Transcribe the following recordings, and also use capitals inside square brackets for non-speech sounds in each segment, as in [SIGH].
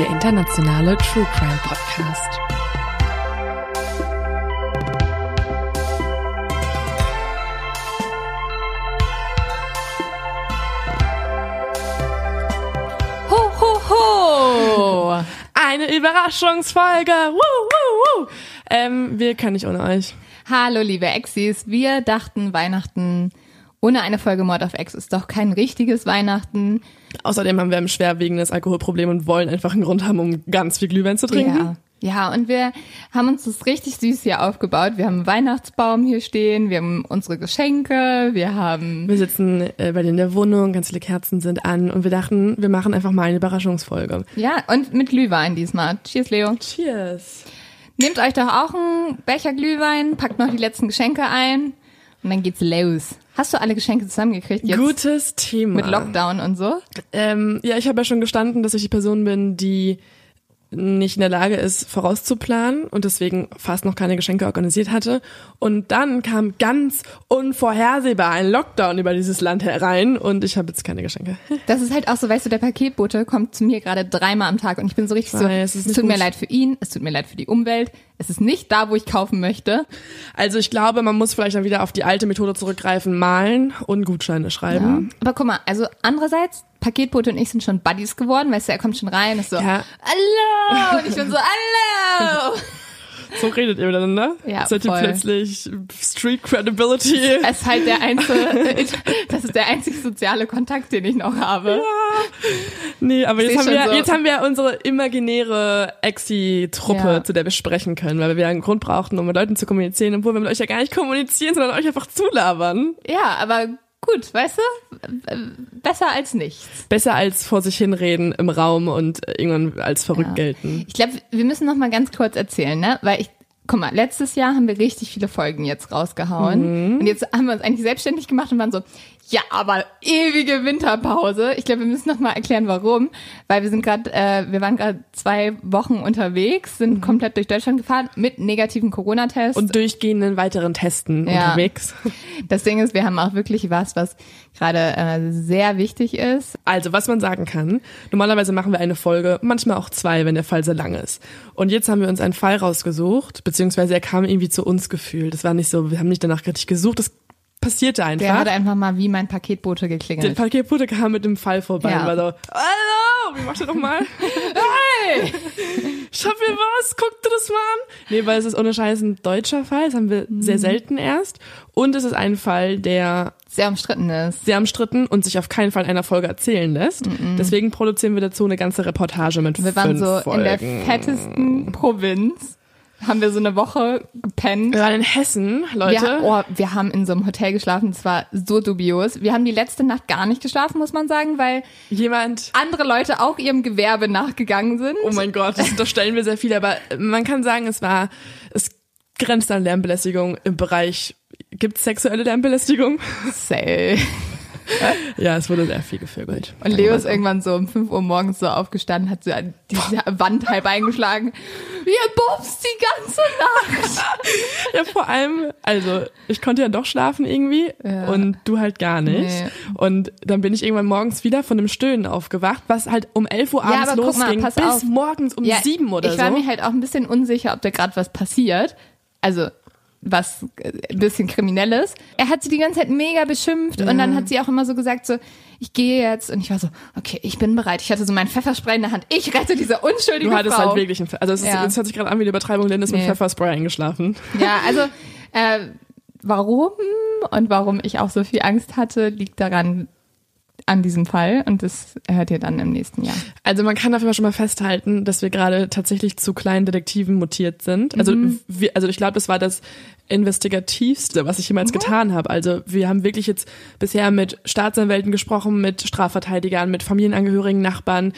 Der internationale True Crime Podcast. Ho, ho, ho! Eine Überraschungsfolge. Woo, woo, woo. Ähm, wir können nicht ohne euch. Hallo, liebe Exis. Wir dachten, Weihnachten ohne eine Folge Mord auf X ist doch kein richtiges Weihnachten. Außerdem haben wir ein schwerwiegendes Alkoholproblem und wollen einfach einen Grund haben, um ganz viel Glühwein zu trinken. Ja. Ja, und wir haben uns das richtig süß hier aufgebaut. Wir haben einen Weihnachtsbaum hier stehen, wir haben unsere Geschenke, wir haben Wir sitzen äh, bei dir in der Wohnung, ganz viele Kerzen sind an und wir dachten, wir machen einfach mal eine Überraschungsfolge. ja und mit Glühwein diesmal. Cheers, Leo. Cheers. Nehmt euch doch auch einen Becher Glühwein, packt noch die letzten Geschenke ein und dann geht's los. Hast du alle Geschenke zusammengekriegt jetzt Gutes Thema. mit Lockdown und so? Ähm, ja, ich habe ja schon gestanden, dass ich die Person bin, die nicht in der Lage ist, vorauszuplanen und deswegen fast noch keine Geschenke organisiert hatte. Und dann kam ganz unvorhersehbar ein Lockdown über dieses Land herein und ich habe jetzt keine Geschenke. [LAUGHS] Das ist halt auch so, weißt du, der Paketbote kommt zu mir gerade dreimal am Tag und ich bin so richtig Ich so, weiß, es es tut mir gut. leid für ihn, es tut mir leid für die Umwelt, es ist nicht da, wo ich kaufen möchte. Also ich glaube, man muss vielleicht dann wieder auf die alte Methode zurückgreifen, malen und Gutscheine schreiben. Aber guck mal, also andererseits, Paketbote und ich sind schon Buddies geworden, weißt du, er kommt schon rein, ist so, Ja. hallo, und ich bin so, hallo. So redet ihr miteinander. Ja, Seid ihr plötzlich Street Credibility. Es ist halt der einzige, [LAUGHS] das ist der einzig soziale Kontakt, den ich noch habe. Nee, aber jetzt haben, wir, so. jetzt haben wir unsere imaginäre Exi-Truppe, Ja. zu der wir sprechen können, weil wir einen Grund brauchten, um mit Leuten zu kommunizieren, obwohl wir mit euch ja gar nicht kommunizieren, sondern euch einfach zulabern. Ja, aber gut, weißt du, besser als nichts. Besser als vor sich hinreden im Raum und irgendwann als verrückt Ja. gelten. Ich glaube, wir müssen noch mal ganz kurz erzählen, ne? Weil ich, guck mal, letztes Jahr haben wir richtig viele Folgen jetzt rausgehauen. Und jetzt haben wir uns eigentlich selbstständig gemacht und waren so, ja, aber ewige Winterpause. Ich glaube, wir müssen noch mal erklären, warum. Weil wir sind gerade, äh, wir waren gerade zwei Wochen unterwegs, sind komplett durch Deutschland gefahren mit negativen Corona-Tests. Und durchgehenden weiteren Testen Ja. unterwegs. [LAUGHS] das Ding ist, wir haben auch wirklich was, was gerade äh, sehr wichtig ist. Also, was man sagen kann, normalerweise machen wir eine Folge, manchmal auch zwei, wenn der Fall sehr lang ist. Und jetzt haben wir uns einen Fall rausgesucht, beziehungsweise er kam irgendwie zu uns gefühlt. Das war nicht so, wir haben nicht danach richtig gesucht, das passierte einfach. Der hat einfach mal wie mein Paketbote Der geklingelt. Paketbote kam mit dem Fall vorbei Ja. und war so, hallo, wie macht ihr nochmal? [LAUGHS] Hey! Ich hab hier was, guck dir das mal an. Nee, weil es ist ohne Scheiß ein deutscher Fall, das haben wir sehr selten erst. Und es ist ein Fall, der Sehr umstritten ist. sehr umstritten und sich auf keinen Fall in einer Folge erzählen lässt. Deswegen produzieren wir dazu eine ganze Reportage mit Wir waren so Folgen. in der fettesten Provinz. Haben wir so eine Woche gepennt. Wir waren in Hessen, Leute. Wir, oh, wir haben in so einem Hotel geschlafen, es war so dubios. Wir haben die letzte Nacht gar nicht geschlafen, muss man sagen, weil Jemand andere Leute auch ihrem Gewerbe nachgegangen sind. Oh mein Gott, das unterstellen wir sehr viel, aber man kann sagen, es war, es grenzt an Lärmbelästigung im Bereich, gibt es sexuelle Lärmbelästigung? Say. [LAUGHS] Ja, es wurde sehr viel gevögelt. Und Leo ist irgendwann so um 5 Uhr morgens so aufgestanden, hat so an diese Wand halb eingeschlagen. Wir bumst die ganze Nacht. [LAUGHS] Ja, vor allem, also ich konnte ja doch schlafen irgendwie Ja. und du halt gar nicht. Nee. Und dann bin ich irgendwann morgens wieder von dem Stöhnen aufgewacht, was halt um 11 Uhr Ja, abends mal, losging, pass bis auf. morgens um Ja, sieben oder ich war so. mir halt auch ein bisschen unsicher, ob da gerade was passiert. Also was äh, ein bisschen kriminelles. Er hat sie die ganze Zeit mega beschimpft und dann hat sie auch immer so gesagt so, ich gehe jetzt und ich war so, okay, ich bin bereit. Ich hatte so mein Pfefferspray in der Hand. Ich rette diese unschuldige Du hattest Frau. halt wirklich, also es, ist, Ja. es hört sich gerade an wie eine Übertreibung, Lynn ist mit Nee. Pfefferspray eingeschlafen. Ja, [LAUGHS] also äh, warum und warum ich auch so viel Angst hatte, liegt daran an diesem Fall und das hört ihr dann im nächsten Jahr. Also man kann auf jeden Fall schon mal festhalten, dass wir gerade tatsächlich zu kleinen Detektiven mutiert sind. Also, wir, also ich glaube, das war das investigativste, was ich jemals getan habe. Also wir haben wirklich jetzt bisher mit Staatsanwälten gesprochen, mit Strafverteidigern, mit Familienangehörigen, Nachbarn,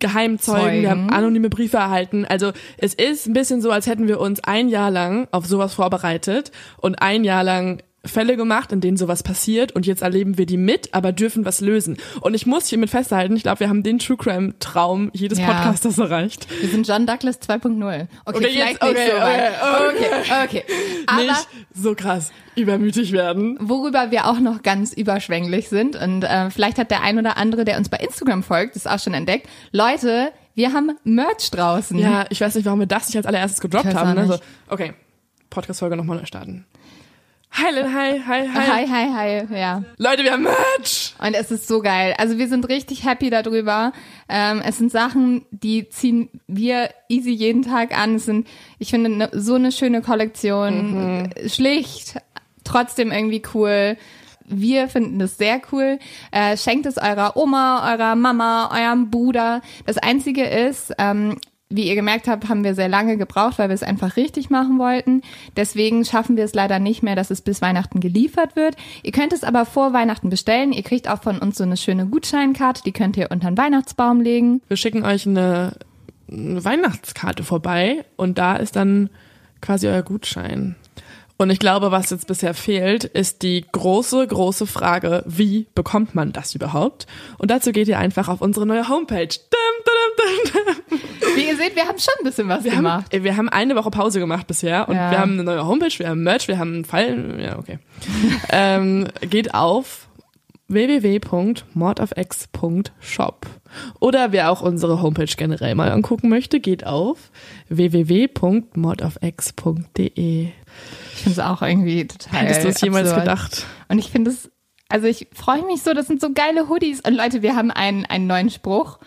Geheimzeugen, wir haben Zeugen. anonyme Briefe erhalten. Also es ist ein bisschen so, als hätten wir uns ein Jahr lang auf sowas vorbereitet und ein Jahr lang Fälle gemacht, in denen sowas passiert und jetzt erleben wir die mit, aber dürfen was lösen. Und ich muss hiermit festhalten, ich glaube, wir haben den True Crime Traum jedes Ja. Podcasters erreicht. Wir sind John Douglas 2.0. Okay, Okay, vielleicht jetzt- nicht okay, so weit. okay, Okay, okay. Aber Nicht so krass übermütig werden. worüber wir auch noch ganz überschwänglich sind und äh, vielleicht hat der ein oder andere, der uns bei Instagram folgt, das auch schon entdeckt. Leute, wir haben Merch draußen. Ja, ich weiß nicht, warum wir das nicht als allererstes gedroppt haben. Ne? So, nicht. okay, Podcast-Folge nochmal neu starten. Hi, hi, hi, hi, Hi, hi, hi, ja. Leute, wir haben Merch! Und es ist so geil. Also wir sind richtig happy darüber. Ähm, es sind Sachen, die ziehen wir easy jeden Tag an. Es sind, ich finde, ne, so eine schöne Kollektion. Schlicht, trotzdem irgendwie cool. Wir finden das sehr cool. Äh, schenkt es eurer Oma, eurer Mama, eurem Bruder. Das Einzige ist, ähm, wie ihr gemerkt habt, haben wir sehr lange gebraucht, weil wir es einfach richtig machen wollten. Deswegen schaffen wir es leider nicht mehr, dass es bis Weihnachten geliefert wird. Ihr könnt es aber vor Weihnachten bestellen. Ihr kriegt auch von uns so eine schöne Gutscheinkarte, die könnt ihr unter den Weihnachtsbaum legen. Wir schicken euch eine, eine Weihnachtskarte vorbei und da ist dann quasi euer Gutschein. Und ich glaube, was jetzt bisher fehlt, ist die große, große Frage, wie bekommt man das überhaupt? Und dazu geht ihr einfach auf unsere neue Homepage. Wie ihr seht, wir haben schon ein bisschen was Wir haben, gemacht. ey, wir haben eine Woche Pause gemacht bisher und Ja. wir haben eine neue Homepage, wir haben Merch, wir haben einen Fall, ja, okay. [LAUGHS] ähm, geht auf www.mordofx.shop. Oder wer auch unsere Homepage generell mal angucken möchte, geht auf www.mordofx.de. Ich finde es auch irgendwie total Hättest du es jemals gedacht? Und ich finde es, also ich freue mich so, das sind so geile Hoodies. Und Leute, wir haben einen, einen neuen Spruch,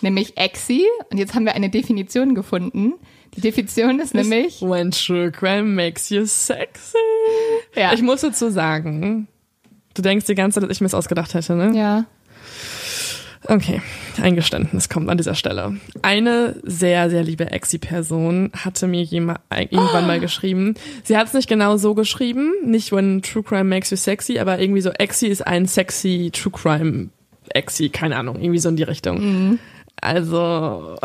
nämlich Exi. Und jetzt haben wir eine Definition gefunden. Die Definition ist nämlich, When true crime makes you sexy. ja, Ich muss dazu sagen, du denkst die ganze Zeit, dass ich mir das ausgedacht hätte, ne? ja, Okay, ein Geständnis kommt an dieser Stelle. Eine sehr, sehr liebe Exi-Person hatte mir jema- irgendwann mal geschrieben. Sie hat es nicht genau so geschrieben, nicht when True Crime makes you sexy, aber irgendwie so Exi ist ein sexy True Crime Exi, keine Ahnung, irgendwie so in die Richtung. Also,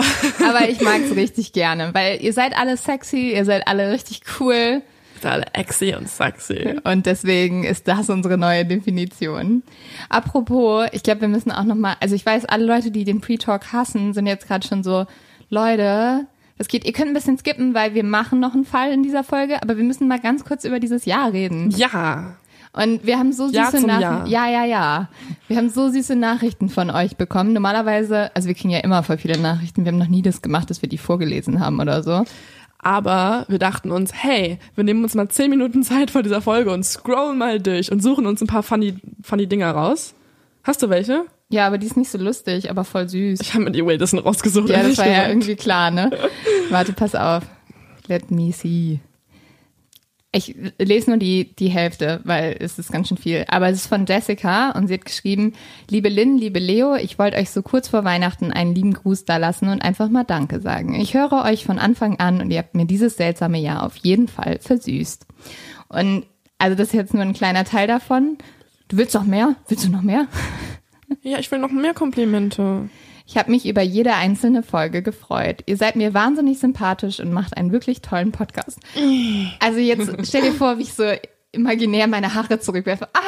aber ich [LAUGHS] mag es richtig gerne, weil ihr seid alle sexy, ihr seid alle richtig cool. Ist alle Exi und sexy. [LAUGHS] Und deswegen ist das unsere neue Definition. Apropos, ich glaube, wir müssen auch noch mal, also ich weiß, alle Leute, die den Pre-Talk hassen, sind jetzt gerade schon so, Leute, das geht, ihr könnt ein bisschen skippen, weil wir machen noch einen Fall in dieser Folge, aber wir müssen mal ganz kurz über dieses Jahr reden. Ja, Und wir haben so süße zum Nachrichten. Ja, ja, ja. Wir haben so süße Nachrichten von euch bekommen. Normalerweise, also wir kriegen ja immer voll viele Nachrichten. Wir haben noch nie das gemacht, dass wir die vorgelesen haben oder so. Aber wir dachten uns, hey, wir nehmen uns mal zehn Minuten Zeit vor dieser Folge und scrollen mal durch und suchen uns ein paar funny, funny Dinger raus. Hast du welche? Ja, aber die ist nicht so lustig, aber voll süß. Ich habe mir die Wilderson rausgesucht. Ja, das war ja gesagt. irgendwie klar, ne? Warte, pass auf. Let me see. Ich lese nur die, die Hälfte, weil es ist ganz schön viel. Aber es ist von Jessica und sie hat geschrieben, liebe Lynn, liebe Leo, ich wollte euch so kurz vor Weihnachten einen lieben Gruß da lassen und einfach mal Danke sagen. Ich höre euch von Anfang an und ihr habt mir dieses seltsame Jahr auf jeden Fall versüßt. Und also das ist jetzt nur ein kleiner Teil davon. Du willst noch mehr? Willst du noch mehr? Ja, ich will noch mehr Komplimente. Ich habe mich über jede einzelne Folge gefreut. Ihr seid mir wahnsinnig sympathisch und macht einen wirklich tollen Podcast. Also jetzt [LAUGHS] stell dir vor, wie ich so imaginär meine Haare zurückwerfe. Ah,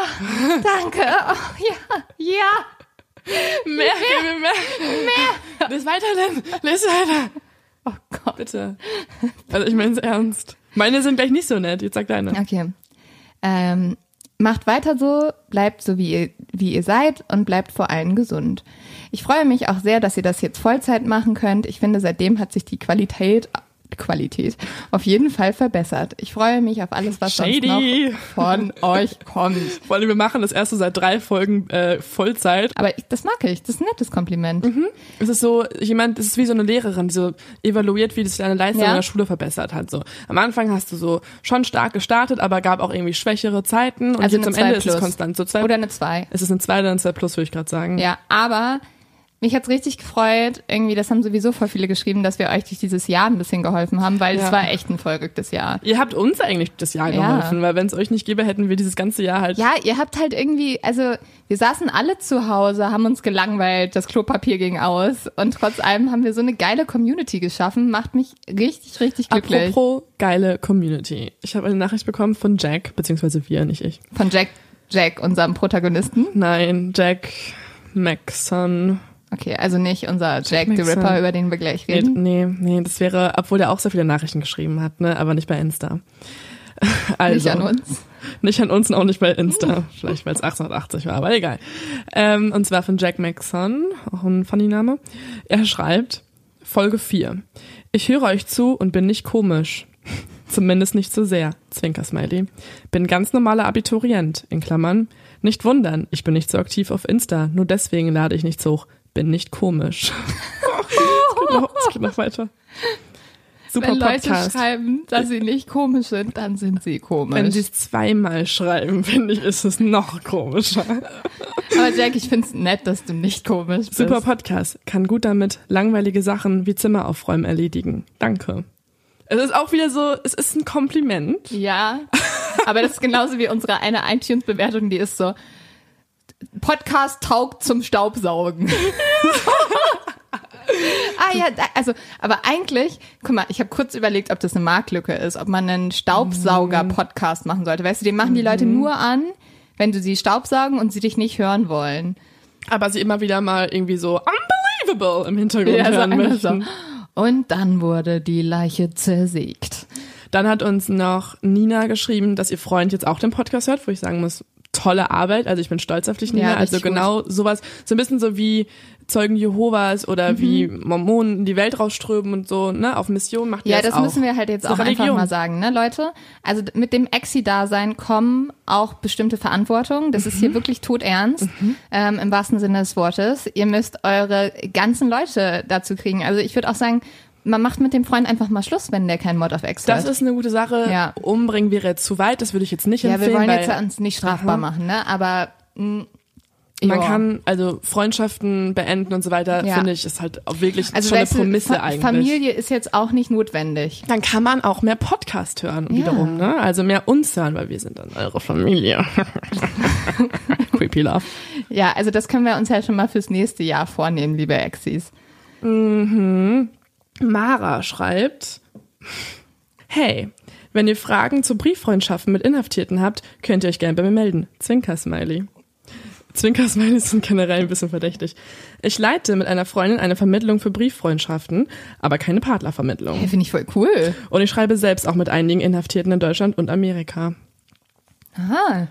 danke. [LAUGHS] Oh, ja, ja. Mehr, mehr, mehr. mehr. Lies weiter, Lynn. Lies weiter. Oh Gott. Bitte. Also ich meine es ernst. Meine sind gleich nicht so nett. Jetzt sag deine. Okay. Ähm, macht weiter so, bleibt so wie ihr, wie ihr seid und bleibt vor allem gesund. Ich freue mich auch sehr, dass ihr das jetzt Vollzeit machen könnt. Ich finde, seitdem hat sich die Qualität Qualität auf jeden Fall verbessert. Ich freue mich auf alles, was Shady. noch von euch kommt. Vor allem, wir machen das erste seit drei Folgen äh, Vollzeit. Aber ich, das mag ich. Das ist ein nettes Kompliment. Es ist so, jemand, es ist wie so eine Lehrerin, die so evaluiert, wie sich deine Leistung Ja. in der Schule verbessert hat. So am Anfang hast du so schon stark gestartet, aber gab auch irgendwie schwächere Zeiten und Also jetzt am Ende 2 ist es plus. konstant. So zwei, Oder eine 2. es ist eine 2 oder eine 2 plus, würde ich gerade sagen. Ja, aber mich hat's richtig gefreut. Irgendwie, das haben sowieso voll viele geschrieben, dass wir euch durch dieses Jahr ein bisschen geholfen haben, weil es Ja. war echt ein verrücktes Jahr. Ihr habt uns eigentlich das Jahr Ja. geholfen, weil wenn es euch nicht gäbe, hätten wir dieses ganze Jahr halt. Ja, ihr habt halt irgendwie, also wir saßen alle zu Hause, haben uns gelangweilt, das Klopapier ging aus und trotz allem haben wir so eine geile Community geschaffen. Macht mich richtig, richtig glücklich. Apropos geile Community. Ich habe eine Nachricht bekommen von Jack, beziehungsweise wir, nicht ich. Von Jack, Jack, unserem Protagonisten. Nein, Jack Maxon. Okay, also nicht unser Jack the. Ripper, über den wir gleich Nee, reden. nee, nee, das wäre, obwohl der auch sehr viele Nachrichten geschrieben hat, ne, aber nicht bei Insta. [LAUGHS] Also, Nicht an uns. Nicht an uns und auch nicht bei Insta. Vielleicht, weil es 1880 war, aber egal. Ähm, und zwar von Jack Maxon, auch ein funny Name. Er schreibt, Folge 4. Ich höre euch zu und bin nicht komisch. [LAUGHS] Zumindest nicht so sehr. Zwinker-Smiley. Bin ganz normaler Abiturient, in Klammern. Nicht wundern, ich bin nicht so aktiv auf Insta. Nur deswegen lade ich nichts hoch. Bin nicht komisch. [LAUGHS] Es geht noch, es geht noch weiter. Super Wenn Leute Podcast. schreiben, dass sie nicht komisch sind, dann sind sie komisch. Wenn sie es zweimal schreiben, finde ich, ist es noch komischer. Aber Jack, ich find's nett, dass du nicht komisch bist. Super Podcast. Kann gut damit langweilige Sachen wie Zimmer aufräumen erledigen. Danke. Es ist auch wieder so, es ist ein Kompliment. Ja, aber das ist genauso wie unsere eine iTunes-Bewertung, die ist so, Podcast taugt zum Staubsaugen. [LAUGHS] ah ja, also, aber eigentlich, guck mal, ich habe kurz überlegt, ob das eine Marktlücke ist, ob man einen Staubsauger-Podcast machen sollte. Weißt du, den machen die Leute Mhm. nur an, wenn du sie staubsaugen und sie dich nicht hören wollen. Aber sie immer wieder mal irgendwie so unbelievable im Hintergrund Ja, hören einfach so. möchten. Und dann wurde die Leiche zersägt. Dann hat uns noch Nina geschrieben, dass ihr Freund jetzt auch den Podcast hört, wo ich sagen muss, tolle Arbeit. Also ich bin stolz auf dich, Nina. Ja, also genau sowas, so ein bisschen so wie Zeugen Jehovas oder Mhm. wie Mormonen die Welt rausströmen und so, ne, auf Mission macht ihr Ja, das das auch. müssen wir halt jetzt Das ist auch eine einfach Religion. mal sagen, ne, Leute? Also mit dem Exi-Dasein kommen auch bestimmte Verantwortungen. Das Mhm. ist hier wirklich todernst, ähm, im wahrsten Sinne des Wortes. Ihr müsst eure ganzen Leute dazu kriegen. Also ich würde auch sagen, man macht mit dem Freund einfach mal Schluss, wenn der kein Mod of X Das hört. ist eine gute Sache. Ja. Umbringen wäre jetzt zu weit, das würde ich jetzt nicht Ja, wir empfehlen. wollen weil jetzt uns nicht strafbar machen, ne? Aber mh, man ja. kann, also Freundschaften beenden und so weiter, Ja. finde ich, ist halt auch wirklich also schon eine Prämisse Fa- eigentlich. Familie ist jetzt auch nicht notwendig. Dann kann man auch mehr Podcast hören wiederum, ne? Also mehr uns hören, weil wir sind dann eure Familie. [LAUGHS] Creepy Love. Ja, also das können wir uns ja schon mal fürs nächste Jahr vornehmen, liebe Exis. Mara schreibt, hey, wenn ihr Fragen zu Brieffreundschaften mit Inhaftierten habt, könnt ihr euch gerne bei mir melden. Zwinker-Smiley. Zwinker-Smiley sind generell ein bisschen verdächtig. Ich leite mit einer Freundin eine Vermittlung für Brieffreundschaften, aber keine Partnervermittlung. Ja, Finde ich voll cool. Und ich schreibe selbst auch mit einigen Inhaftierten in Deutschland und Amerika. Aha.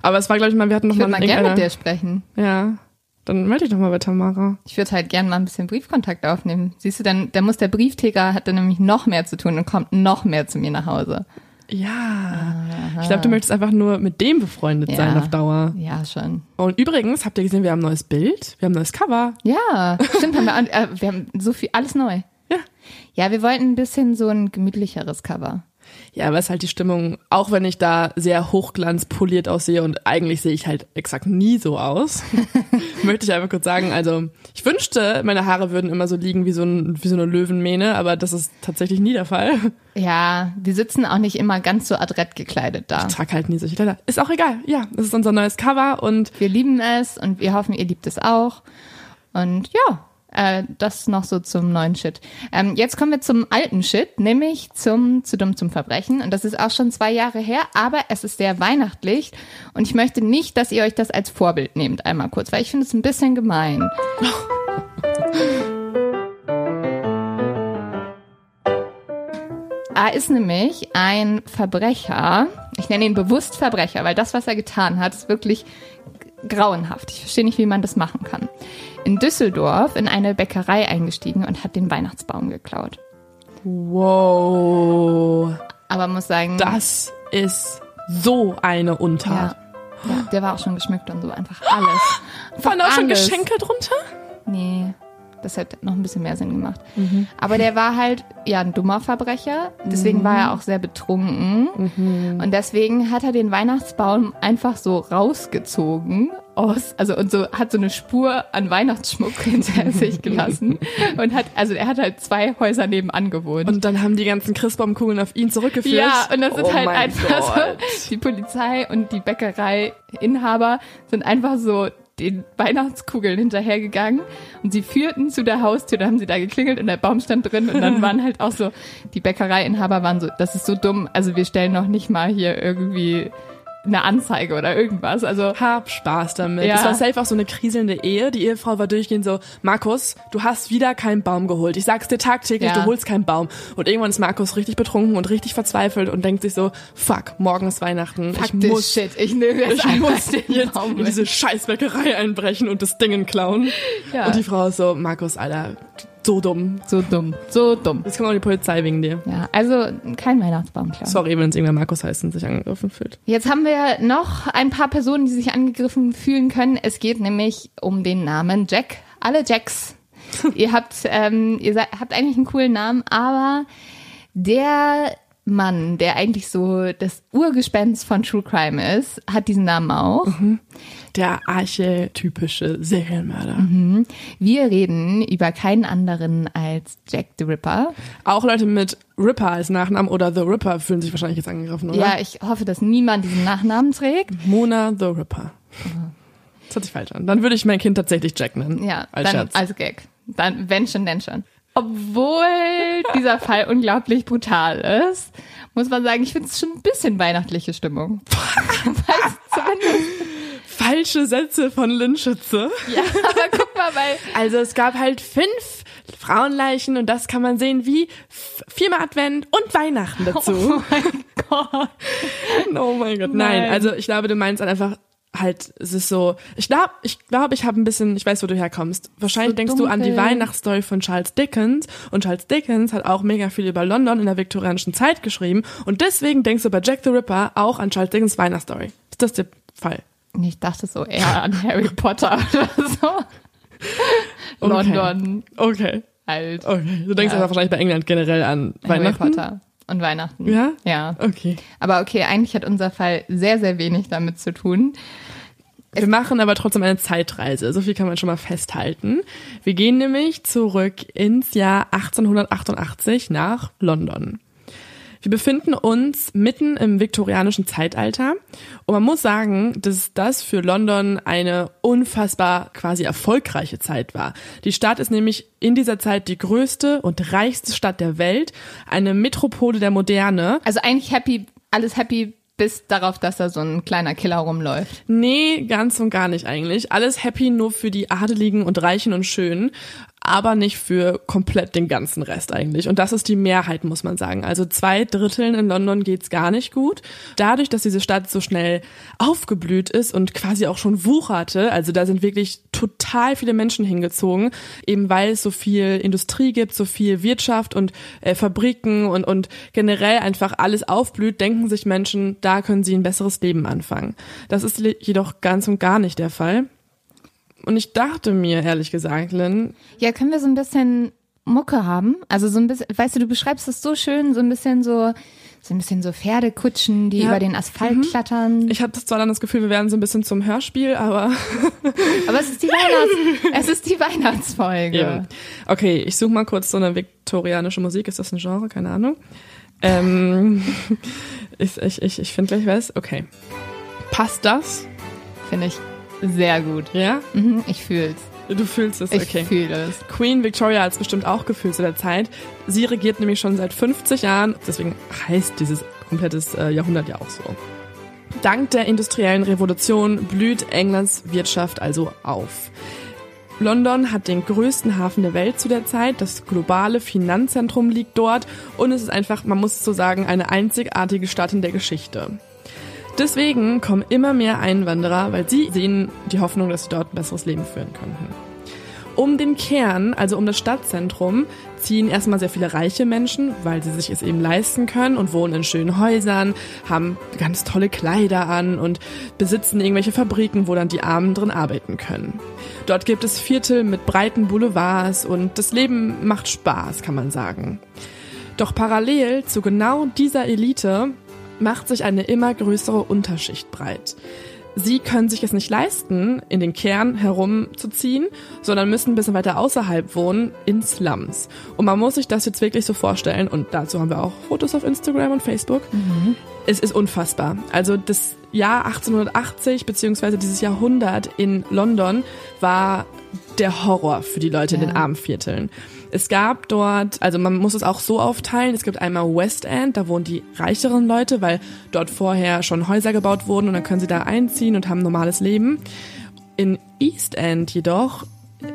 Aber es war, glaube ich, mal, wir hatten noch Ich mal mal gerne mit dir sprechen. Ja, dann melde dich doch mal bei Tamara. Ich würde halt gerne mal ein bisschen Briefkontakt aufnehmen. Siehst du, dann, dann muss der Brieftäger, hat dann nämlich noch mehr zu tun und kommt noch mehr zu mir nach Hause. Ja. Ich glaube, du möchtest einfach nur mit dem befreundet Ja. sein auf Dauer. Ja, schon. Und übrigens, habt ihr gesehen, wir haben ein neues Bild? Wir haben ein neues Cover. Ja, stimmt, haben wir, äh, wir haben so viel, alles neu. Ja. Ja, wir wollten ein bisschen so ein gemütlicheres Cover. Ja, aber es ist halt die Stimmung, auch wenn ich da sehr hochglanzpoliert aussehe und eigentlich sehe ich halt exakt nie so aus, [LAUGHS] möchte ich einfach kurz sagen, also ich wünschte, meine Haare würden immer so liegen wie so, ein, wie so eine Löwenmähne, aber das ist tatsächlich nie der Fall. Ja, die sitzen auch nicht immer ganz so adrett gekleidet da. Ich trage halt nie solche Kleider. Ist auch egal. Ja, das ist unser neues Cover und Wir lieben es und wir hoffen, ihr liebt es auch. Und ja, äh, das noch so zum neuen Shit. Ähm, jetzt kommen wir zum alten Shit, nämlich zum Zu dumm zum Verbrechen. Und das ist auch schon zwei Jahre her, aber es ist sehr weihnachtlich. Und ich möchte nicht, dass ihr euch das als Vorbild nehmt, einmal kurz, weil ich finde es ein bisschen gemein. [LAUGHS] Er ist nämlich ein Verbrecher. Ich nenne ihn bewusst Verbrecher, weil das, was er getan hat, ist wirklich grauenhaft. Ich verstehe nicht, wie man das machen kann. In Düsseldorf in eine Bäckerei eingestiegen und hat den Weihnachtsbaum geklaut. Wow. Aber muss sagen, Das ist so eine ja, Untat. ja, der war auch schon geschmückt und so, einfach alles. [LAUGHS] Waren da auch schon. Geschenke drunter? Nee, das hat noch ein bisschen mehr Sinn gemacht. Aber der war halt, ja, ein dummer Verbrecher. Deswegen war er auch sehr betrunken. Und deswegen hat er den Weihnachtsbaum einfach so rausgezogen aus, also und so hat so eine Spur an Weihnachtsschmuck [LAUGHS] hinter sich gelassen und hat, also er hat halt zwei Häuser nebenan gewohnt. Und dann haben die ganzen Christbaumkugeln auf ihn zurückgeführt. Ja, und das oh ist halt einfach Gott. so, die Polizei und die Bäckerei-Inhaber sind einfach so den Weihnachtskugeln hinterhergegangen und sie führten zu der Haustür, da haben sie da geklingelt und der Baum stand drin und dann [LAUGHS] waren halt auch so, die Bäckerei-Inhaber waren so, das ist so dumm, also wir stellen noch nicht mal hier irgendwie eine Anzeige oder irgendwas, also Hab Spaß damit. Ja. Das war safe auch so eine kriselnde Ehe. Die Ehefrau war durchgehend so, Markus, du hast wieder keinen Baum geholt. Ich sag's dir tagtäglich, Ja. du holst keinen Baum. Und irgendwann ist Markus richtig betrunken und richtig verzweifelt und denkt sich so, fuck, morgen ist Weihnachten. fuck ich muss, shit, ich nehme jetzt ich muss den jetzt Baum in diese Scheißbäckerei einbrechen und das Dingen klauen. Ja. Und die Frau ist so, Markus, Alter, so dumm. So dumm, so dumm. Jetzt kommt auch die Polizei wegen dir. Ja, also kein Weihnachtsbaum, klar. Sorry, wenn es irgendwer Markus heißt und sich angegriffen fühlt. Jetzt haben wir noch ein paar Personen, die sich angegriffen fühlen können. Es geht nämlich um den Namen Jack. Alle Jacks. [LAUGHS] ihr habt, ähm, ihr seid, habt eigentlich einen coolen Namen, aber der Mann, der eigentlich so das Urgespenst von True Crime ist, hat diesen Namen auch. Der archetypische Serienmörder. Wir reden über keinen anderen als Jack the Ripper. Auch Leute mit Ripper als Nachnamen oder The Ripper fühlen sich wahrscheinlich jetzt angegriffen, oder? Ja, ich hoffe, dass niemand diesen Nachnamen trägt. Mona The Ripper. Das hört sich falsch an. Dann würde ich mein Kind tatsächlich Jack nennen. Ja, als dann Scherz. als Gag. Dann, wenn schon, denn schon. Obwohl dieser Fall [LAUGHS] unglaublich brutal ist, muss man sagen, ich finde es schon ein bisschen weihnachtliche Stimmung. [LAUGHS] Weil zumindest, Falsche Sätze von Lynn Schütze. ja, aber guck mal, weil Also es gab halt fünf Frauenleichen und das kann man sehen wie viermal Advent und Weihnachten dazu. [LAUGHS] Oh mein Gott. Oh mein Gott. Nein, Nein. also ich glaube, du meinst einfach halt, es ist so, ich glaube, ich glaube, ich habe ein bisschen, ich weiß, wo du herkommst. Wahrscheinlich So denkst du an die dunkel. Weihnachtsstory von Charles Dickens und Charles Dickens hat auch mega viel über London in der viktorianischen Zeit geschrieben und deswegen denkst du bei Jack the Ripper auch an Charles Dickens Weihnachtsstory. Ist das der Fall? Ich dachte so eher an Harry Potter oder so. Okay. London Okay. halt. Okay. Du denkst Ja. einfach wahrscheinlich bei England generell an Harry Weihnachten. Potter und Weihnachten. Ja? Ja. Okay. Aber okay, eigentlich hat unser Fall sehr, sehr wenig damit zu tun. Wir machen aber trotzdem eine Zeitreise. So viel kann man schon mal festhalten. Wir gehen nämlich zurück ins Jahr 1888 nach London. Wir befinden uns mitten im viktorianischen Zeitalter und man muss sagen, dass das für London eine unfassbar quasi erfolgreiche Zeit war. Die Stadt ist nämlich in dieser Zeit die größte und reichste Stadt der Welt, eine Metropole der Moderne. Also eigentlich happy, alles happy bis darauf, dass da so ein kleiner Killer rumläuft. Nee, ganz und gar nicht eigentlich. Alles happy nur für die Adeligen und Reichen und Schönen, aber nicht für komplett den ganzen Rest eigentlich. Und das ist die Mehrheit, muss man sagen. Also zwei Dritteln in London geht's gar nicht gut. Dadurch, dass diese Stadt so schnell aufgeblüht ist und quasi auch schon wucherte, also da sind wirklich total viele Menschen hingezogen, eben weil es so viel Industrie gibt, so viel Wirtschaft und äh, Fabriken und, und generell einfach alles aufblüht, denken sich Menschen, da können sie ein besseres Leben anfangen. Das ist jedoch ganz und gar nicht der Fall. Und ich dachte mir, ehrlich gesagt, Lynn, Ja, können wir so ein bisschen Mucke haben? Also so ein bisschen, weißt du, du beschreibst es so schön, so ein bisschen so, so ein bisschen so Pferdekutschen, die Ja. über den Asphalt klattern. ich hatte zwar dann das Gefühl, wir werden so ein bisschen zum Hörspiel, aber [LAUGHS] Aber es ist die Weihnachts, es ist die Weihnachtsfolge. Eben. Okay, ich suche mal kurz so eine viktorianische Musik. Ist das ein Genre? Keine Ahnung. Ähm, [LAUGHS] ich ich, ich, ich finde gleich was. Okay. Passt das? Finde ich sehr gut. Ja? Mhm, ich fühl's. Du fühlst es, Ich okay. fühle es. Queen Victoria hat es bestimmt auch gefühlt zu der Zeit. Sie regiert nämlich schon seit 50 Jahren, deswegen heißt dieses komplettes äh, Jahrhundert ja auch so. Dank der industriellen Revolution blüht Englands Wirtschaft also auf. London hat den größten Hafen der Welt zu der Zeit, das globale Finanzzentrum liegt dort und es ist einfach, man muss so sagen, eine einzigartige Stadt in der Geschichte. Deswegen kommen immer mehr Einwanderer, weil sie sehen die Hoffnung, dass sie dort ein besseres Leben führen könnten. Um den Kern, also um das Stadtzentrum, ziehen erstmal sehr viele reiche Menschen, weil sie sich es eben leisten können und wohnen in schönen Häusern, haben ganz tolle Kleider an und besitzen irgendwelche Fabriken, wo dann die Armen drin arbeiten können. Dort gibt es Viertel mit breiten Boulevards und das Leben macht Spaß, kann man sagen. Doch parallel zu genau dieser Elite macht sich eine immer größere Unterschicht breit. Sie können sich es nicht leisten, in den Kern herumzuziehen, sondern müssen ein bisschen weiter außerhalb wohnen, in Slums. Und man muss sich das jetzt wirklich so vorstellen, und dazu haben wir auch Fotos auf Instagram und Facebook. Mhm. Es ist unfassbar. Also das Jahr 1880 beziehungsweise dieses Jahrhundert in London war der Horror für die Leute ja. in den armen Vierteln. Es gab dort, also man muss es auch so aufteilen, es gibt einmal West End, da wohnen die reicheren Leute, weil dort vorher schon Häuser gebaut wurden und dann können sie da einziehen und haben ein normales Leben. In East End jedoch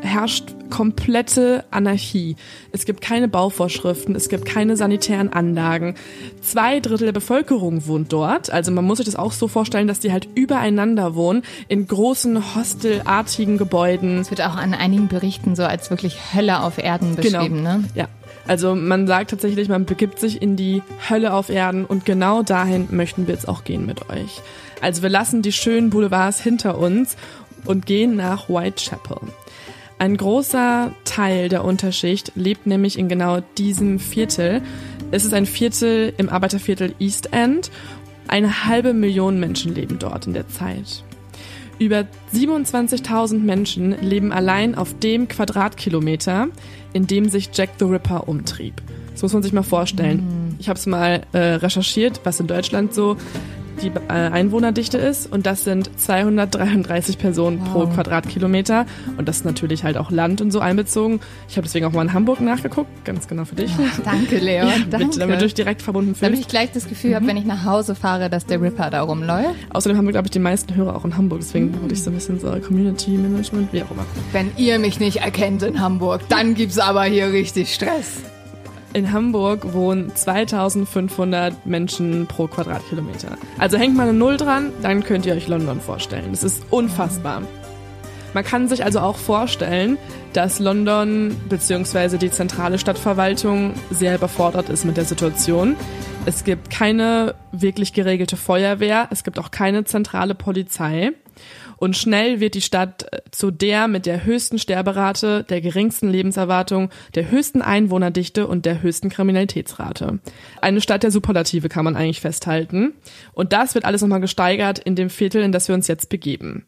herrscht komplette Anarchie. Es gibt keine Bauvorschriften, es gibt keine sanitären Anlagen. Zwei Drittel der Bevölkerung wohnt dort. Also man muss sich das auch so vorstellen, dass die halt übereinander wohnen in großen hostelartigen Gebäuden. Es wird auch an einigen Berichten so als wirklich Hölle auf Erden genau. beschrieben, genau. ne? Ja. Also man sagt tatsächlich, man begibt sich in die Hölle auf Erden und genau dahin möchten wir jetzt auch gehen mit euch. Also wir lassen die schönen Boulevards hinter uns und gehen nach Whitechapel. Ein großer Teil der Unterschicht lebt nämlich in genau diesem Viertel. Es ist ein Viertel im Arbeiterviertel East End. Eine halbe Million Menschen leben dort in der Zeit. Über 27.000 Menschen leben allein auf dem Quadratkilometer, in dem sich Jack the Ripper umtrieb. Das muss man sich mal vorstellen. Mhm. Ich habe es mal äh, recherchiert, was in Deutschland so die äh, Einwohnerdichte ist und das sind 233 Personen wow. pro Quadratkilometer und das ist natürlich halt auch Land und so einbezogen. Ich habe deswegen auch mal in Hamburg nachgeguckt, ganz genau für dich. Ach, danke, Leo. Ja, danke. damit du dich direkt verbunden fühlst. Damit ich gleich das Gefühl mhm. habe, wenn ich nach Hause fahre, dass der Ripper da rumläuft. Außerdem haben wir, glaube ich, die meisten Hörer auch in Hamburg, deswegen mhm. wollte ich so ein bisschen so Community Management, wie auch immer. Wenn ihr mich nicht erkennt in Hamburg, dann gibt's aber hier richtig Stress. In Hamburg wohnen 2500 Menschen pro Quadratkilometer. Also hängt mal eine Null dran, dann könnt ihr euch London vorstellen. Das ist unfassbar. Man kann sich also auch vorstellen, dass London bzw. die zentrale Stadtverwaltung sehr überfordert ist mit der Situation. Es gibt keine wirklich geregelte Feuerwehr, es gibt auch keine zentrale Polizei. Und schnell wird die Stadt äh, zu der mit der höchsten Sterberate, der geringsten Lebenserwartung, der höchsten Einwohnerdichte und der höchsten Kriminalitätsrate. Eine Stadt der Superlative kann man eigentlich festhalten. Und das wird alles nochmal gesteigert in dem Viertel, in das wir uns jetzt begeben.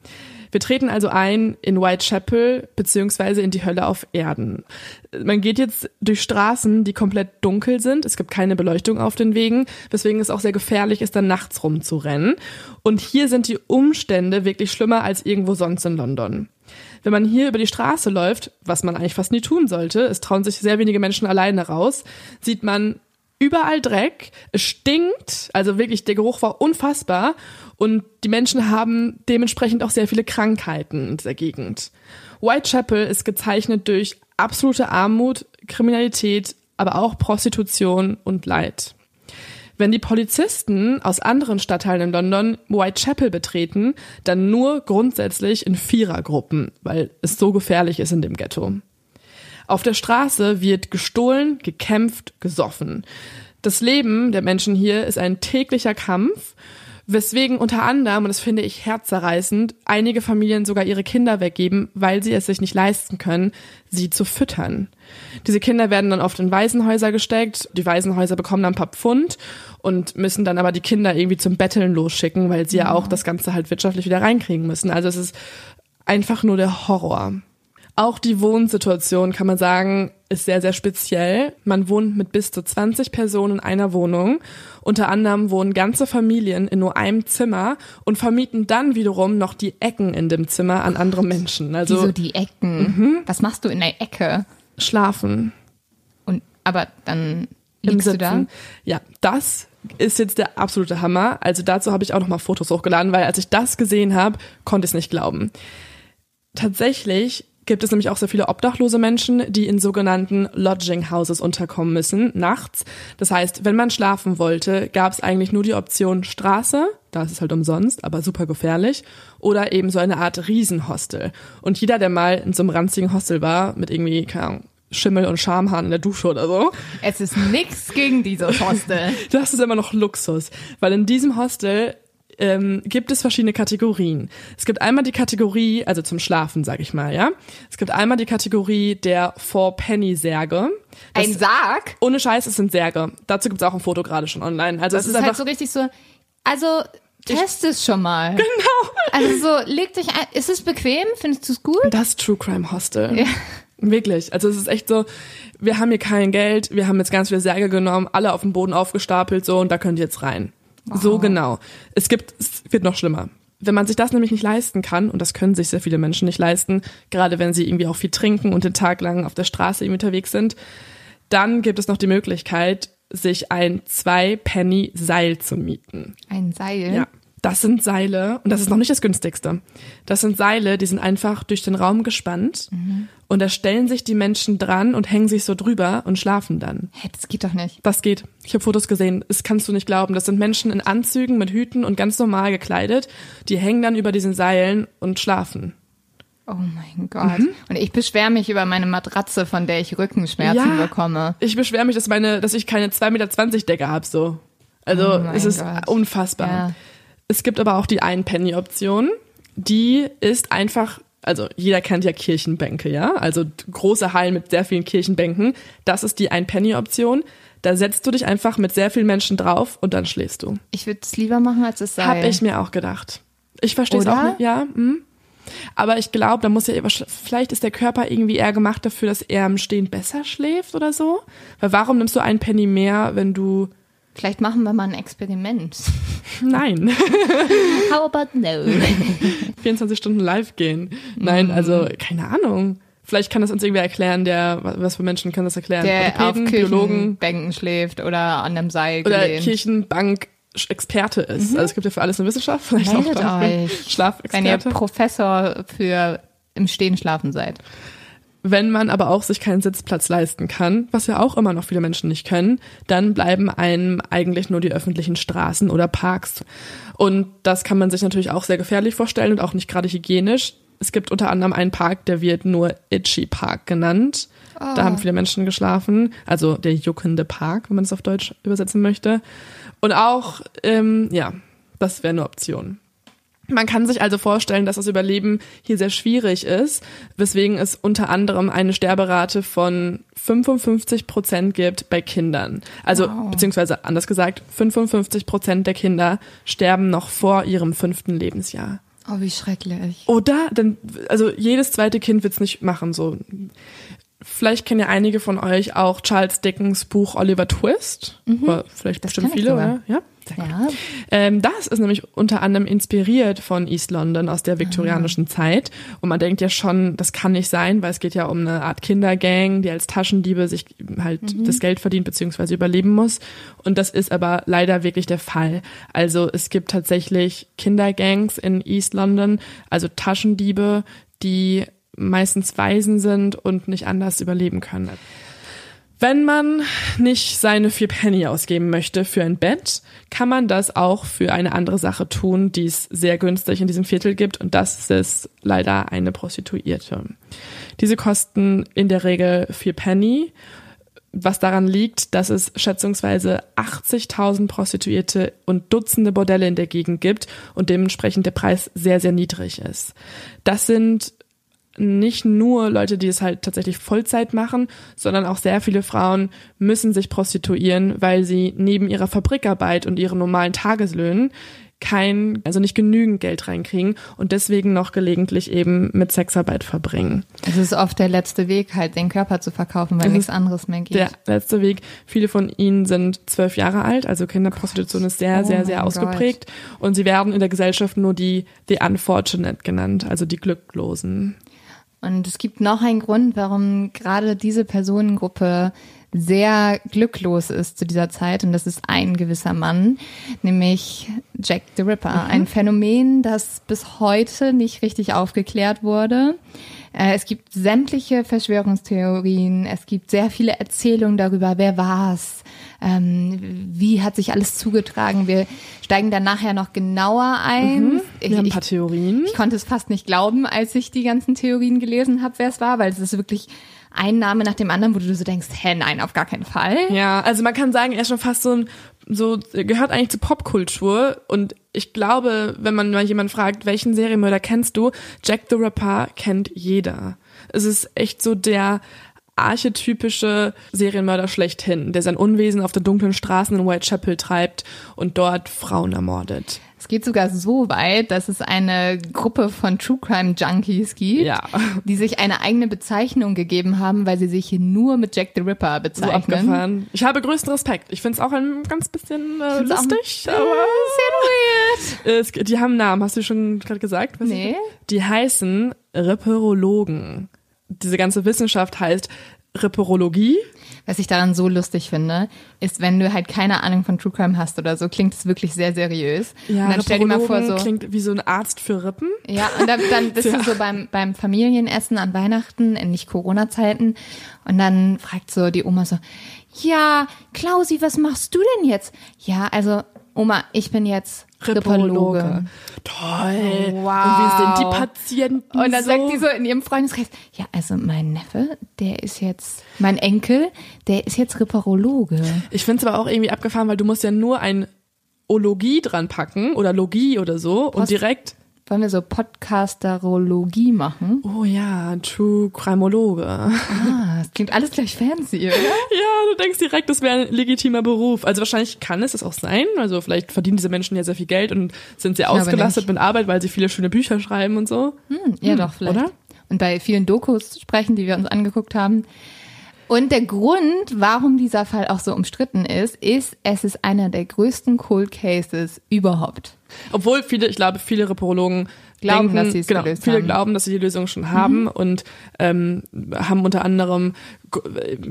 Wir treten also ein in Whitechapel beziehungsweise in die Hölle auf Erden. Man geht jetzt durch Straßen, die komplett dunkel sind. Es gibt keine Beleuchtung auf den Wegen, weswegen es auch sehr gefährlich ist, dann nachts rumzurennen. Und hier sind die Umstände wirklich schlimmer als irgendwo sonst in London. Wenn man hier über die Straße läuft, was man eigentlich fast nie tun sollte, es trauen sich sehr wenige Menschen alleine raus, sieht man überall Dreck, es stinkt, also wirklich der Geruch war unfassbar und die Menschen haben dementsprechend auch sehr viele Krankheiten in dieser Gegend. Whitechapel ist gezeichnet durch absolute Armut, Kriminalität, aber auch Prostitution und Leid. Wenn die Polizisten aus anderen Stadtteilen in London Whitechapel betreten, dann nur grundsätzlich in Vierergruppen, weil es so gefährlich ist in dem Ghetto. Auf der Straße wird gestohlen, gekämpft, gesoffen. Das Leben der Menschen hier ist ein täglicher Kampf, weswegen unter anderem, und das finde ich herzzerreißend, einige Familien sogar ihre Kinder weggeben, weil sie es sich nicht leisten können, sie zu füttern. Diese Kinder werden dann oft in Waisenhäuser gesteckt, die Waisenhäuser bekommen dann ein paar Pfund und müssen dann aber die Kinder irgendwie zum Betteln losschicken, weil sie ja, ja auch das Ganze halt wirtschaftlich wieder reinkriegen müssen. Also es ist einfach nur der Horror. Auch die Wohnsituation, kann man sagen, ist sehr, sehr speziell. Man wohnt mit bis zu 20 Personen in einer Wohnung. Unter anderem wohnen ganze Familien in nur einem Zimmer und vermieten dann wiederum noch die Ecken in dem Zimmer an andere Menschen. Also Wieso die Ecken? Mhm. Was machst du in der Ecke? Schlafen. Und aber dann liegst du da? Ja, das ist jetzt der absolute Hammer. Also dazu habe ich auch noch mal Fotos hochgeladen, weil als ich das gesehen habe, konnte ich es nicht glauben. Tatsächlich gibt es nämlich auch sehr viele obdachlose Menschen, die in sogenannten Lodging Houses unterkommen müssen, nachts. Das heißt, wenn man schlafen wollte, gab es eigentlich nur die Option Straße, da ist es halt umsonst, aber super gefährlich, oder eben so eine Art Riesenhostel. Und jeder, der mal in so einem ranzigen Hostel war, mit irgendwie, keine Ahnung, Schimmel und Schamhahn in der Dusche oder so. Es ist nix gegen dieses Hostel. [LAUGHS] Das ist immer noch Luxus, weil in diesem Hostel ähm, gibt es verschiedene Kategorien. Es gibt einmal die Kategorie, also zum Schlafen, sag ich mal, ja. Es gibt einmal die Kategorie der Four-Penny-Särge. Ein Sarg? Ohne Scheiß, es sind Särge. Dazu gibt's auch ein Foto gerade schon online. Also Das es ist, ist halt einfach so richtig so, also test es schon mal. Genau. Also so, leg dich ein. Ist es bequem? Findest du es gut? das True Crime Hostel. Ja. Wirklich. Also es ist echt so, wir haben hier kein Geld, wir haben jetzt ganz viele Särge genommen, alle auf dem Boden aufgestapelt so und da könnt ihr jetzt rein. So genau. Es gibt, es wird noch schlimmer. Wenn man sich das nämlich nicht leisten kann, und das können sich sehr viele Menschen nicht leisten, gerade wenn sie irgendwie auch viel trinken und den Tag lang auf der Straße irgendwie unterwegs sind, dann gibt es noch die Möglichkeit, sich ein Zwei-Penny-Seil zu mieten. Ein Seil. Ja. Das sind Seile, und das ist noch nicht das günstigste. Das sind Seile, die sind einfach durch den Raum gespannt und da stellen sich die Menschen dran und hängen sich so drüber und schlafen dann. Hä, das geht doch nicht. Das geht. Ich habe Fotos gesehen. Das kannst du nicht glauben. Das sind Menschen in Anzügen mit Hüten und ganz normal gekleidet. Die hängen dann über diesen Seilen und schlafen. Oh mein Gott. Und ich beschwere mich über meine Matratze, von der ich Rückenschmerzen bekomme. Ich beschwere mich, dass meine, dass ich keine 2,20 Meter Decke habe. So. Also Oh es ist Gott. unfassbar. Ja. Es gibt aber auch die Ein-Penny-Option. Die ist einfach, also jeder kennt ja Kirchenbänke, ja? Also große Hallen mit sehr vielen Kirchenbänken. Das ist die Ein-Penny-Option. Da setzt du dich einfach mit sehr vielen Menschen drauf und dann schläfst du. Ich würde es lieber machen als das Seil. Hab ich mir auch gedacht. Ich verstehe es auch nicht, ja. Hm. Aber ich glaube, da muss ja vielleicht ist der Körper irgendwie eher gemacht dafür, dass er im Stehen besser schläft oder so. Weil warum nimmst du einen Penny mehr, wenn du Vielleicht machen wir mal ein Experiment. Nein, [LAUGHS] How about no? [LAUGHS] 24 Stunden live gehen. Nein, also keine Ahnung. Vielleicht kann das uns irgendwer erklären, der was für Menschen kann das erklären? Der auf Orthopäden, Biologen Kirchenbänken schläft oder an einem Seil oder gelehnt. Kirchenbank Experte ist. Also es gibt ja für alles eine Wissenschaft, [LAUGHS] vielleicht Meldet auch euch, wenn ihr Schlafexperte. Professor für im Stehen schlafen seid. Wenn man aber auch sich keinen Sitzplatz leisten kann, was ja auch immer noch viele Menschen nicht können, dann bleiben einem eigentlich nur die öffentlichen Straßen oder Parks. Und das kann man sich natürlich auch sehr gefährlich vorstellen und auch nicht gerade hygienisch. Es gibt unter anderem einen Park, der wird nur Itchy Park genannt. Da haben viele Menschen geschlafen. Also der juckende Park, wenn man es auf Deutsch übersetzen möchte. Und auch, ähm, ja, das wäre eine Option. Man kann sich also vorstellen, dass das Überleben hier sehr schwierig ist, weswegen es unter anderem eine Sterberate von 55 Prozent gibt bei Kindern. Also, Wow. beziehungsweise anders gesagt, 55 Prozent der Kinder sterben noch vor ihrem fünften Lebensjahr. Oh, wie schrecklich. Oder, dann, also jedes zweite Kind wird's nicht machen, so. Vielleicht kennen ja einige von euch auch Charles Dickens Buch Oliver Twist. Oder vielleicht Das bestimmt viele, oder? Ja. Ja, Ähm, das ist nämlich unter anderem inspiriert von East London aus der viktorianischen Zeit. Und man denkt ja schon, das kann nicht sein, weil es geht ja um eine Art Kindergang, die als Taschendiebe sich halt das Geld verdient bzw. überleben muss. Und das ist aber leider wirklich der Fall. Also es gibt tatsächlich Kindergangs in East London, also Taschendiebe, die meistens Waisen sind und nicht anders überleben können. Wenn man nicht seine vier Penny ausgeben möchte für ein Bett, kann man das auch für eine andere Sache tun, die es sehr günstig in diesem Viertel gibt und das ist leider eine Prostituierte. Diese kosten in der Regel vier Penny, was daran liegt, dass es schätzungsweise 80.000 Prostituierte und Dutzende Bordelle in der Gegend gibt und dementsprechend der Preis sehr, sehr niedrig ist. Das sind nicht nur Leute, die es halt tatsächlich Vollzeit machen, sondern auch sehr viele Frauen müssen sich prostituieren, weil sie neben ihrer Fabrikarbeit und ihren normalen Tageslöhnen kein, also nicht genügend Geld reinkriegen und deswegen noch gelegentlich eben mit Sexarbeit verbringen. es ist oft der letzte Weg, halt den Körper zu verkaufen, weil Es nichts anderes mehr geht. Der letzte Weg. Viele von ihnen sind zwölf Jahre alt, also Kinderprostitution ist sehr, Oh sehr, sehr ausgeprägt und sie werden in der Gesellschaft nur die the unfortunate genannt, also die Glücklosen. Und es gibt noch einen Grund, warum gerade diese Personengruppe sehr glücklos ist zu dieser Zeit. Und das ist ein gewisser Mann, nämlich Jack the Ripper. Ein Phänomen, das bis heute nicht richtig aufgeklärt wurde. Äh, Es gibt sämtliche Verschwörungstheorien, es gibt sehr viele Erzählungen darüber, wer war's, ähm, wie hat sich alles zugetragen. Wir steigen dann nachher noch genauer ein. Ich, Wir haben ein ich, paar Theorien. ich konnte es fast nicht glauben, als ich die ganzen Theorien gelesen habe, wer es war, weil es ist wirklich ein Name nach dem anderen, wo du so denkst, hä, nein, auf gar keinen Fall. Ja, also man kann sagen, er ist schon fast so ein, so, gehört eigentlich zur Popkultur und ich glaube, wenn man mal jemanden fragt, welchen Serienmörder kennst du? Jack the Ripper kennt jeder. Es ist echt so der archetypische Serienmörder schlechthin, der sein Unwesen auf den dunklen Straßen in Whitechapel treibt und dort Frauen ermordet. Es geht sogar so weit, dass es eine Gruppe von True Crime Junkies gibt, Ja. die sich eine eigene Bezeichnung gegeben haben, weil sie sich nur mit Jack the Ripper So bezeichnen. abgefahren. Ich habe größten Respekt. Ich finde es auch ein ganz bisschen äh, lustig, aber Bisschen weird. es, die haben einen Namen. Hast du schon gerade gesagt? Was Nee. Die heißen Reperologen. Diese ganze Wissenschaft heißt Reperologie. Was ich daran so lustig finde, ist, wenn du halt keine Ahnung von True Crime hast oder so, klingt es wirklich sehr seriös. Ja, und dann stell dir mal vor, so. klingt wie so ein Arzt für Rippen. Ja, und dann, dann bist [LAUGHS] Ja. du so beim, beim Familienessen an Weihnachten, in nicht Corona-Zeiten. Und dann fragt so die Oma so, ja, Klausi, was machst du denn jetzt? Ja, also, Oma, ich bin jetzt Reperologe. Toll. Oh, wow. Und wie sind die Patienten Und dann so? sagt die so in ihrem Freundeskreis, ja, also mein Neffe, der ist jetzt, mein Enkel, der ist jetzt Reperologe. Ich finde es aber auch irgendwie abgefahren, weil du musst ja nur ein Ologie dran packen oder Logie oder so und Post- direkt Wollen wir so Podcasterologie machen? Oh ja, True Crimologe. Ah, das klingt alles gleich fancy, oder? [LAUGHS] Ja, du denkst direkt, das wäre ein legitimer Beruf. Also wahrscheinlich kann es das auch sein. Also vielleicht verdienen diese Menschen ja sehr viel Geld und sind sehr ausgelastet mit Arbeit, weil sie viele schöne Bücher schreiben und so. Ja, doch, vielleicht. oder? Und bei vielen Dokus sprechen, die wir uns angeguckt haben. Und der Grund, warum dieser Fall auch so umstritten ist, ist, es ist einer der größten Cold Cases überhaupt. Obwohl viele, ich glaube, viele Reporologen Glauben, denken, dass sie es genau, viele haben. Mhm. glauben, dass sie die Lösung schon haben und ähm, haben unter anderem,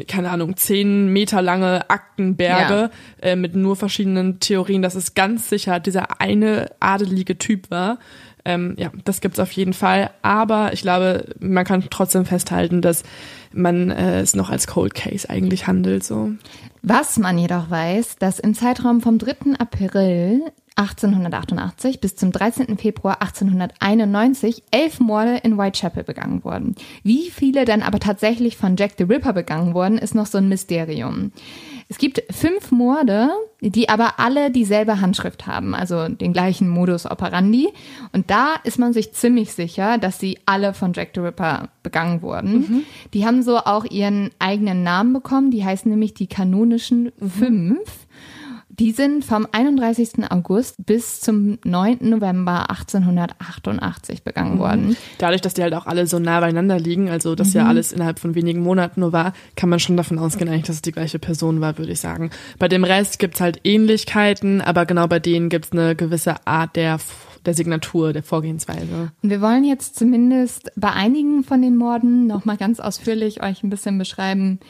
keine Ahnung, zehn Meter lange Aktenberge äh, mit nur verschiedenen Theorien, dass es ganz sicher dieser eine adelige Typ war. Ähm, ja, das gibt's auf jeden Fall. Aber ich glaube, man kann trotzdem festhalten, dass man äh, es noch als Cold Case eigentlich handelt. So. Was man jedoch weiß, dass im Zeitraum vom 3. April 1888 bis zum 13. Februar 1891 elf Morde in Whitechapel begangen wurden. Wie viele dann aber tatsächlich von Jack the Ripper begangen wurden, ist noch so ein Mysterium. Es gibt fünf Morde, die aber alle dieselbe Handschrift haben, also den gleichen Modus operandi. Und da ist man sich ziemlich sicher, dass sie alle von Jack the Ripper begangen wurden. Die haben so auch ihren eigenen Namen bekommen. Die heißen nämlich die kanonischen Fünf. Die sind vom 31. August bis zum 9. November 1888 begangen worden. Dadurch, dass die halt auch alle so nah beieinander liegen, also das ja alles innerhalb von wenigen Monaten nur war, kann man schon davon ausgehen, eigentlich, dass es die gleiche Person war, würde ich sagen. Bei dem Rest gibt's halt Ähnlichkeiten, aber genau bei denen gibt's eine gewisse Art der, der Signatur, der Vorgehensweise. Und wir wollen jetzt zumindest bei einigen von den Morden nochmal ganz ausführlich euch ein bisschen beschreiben,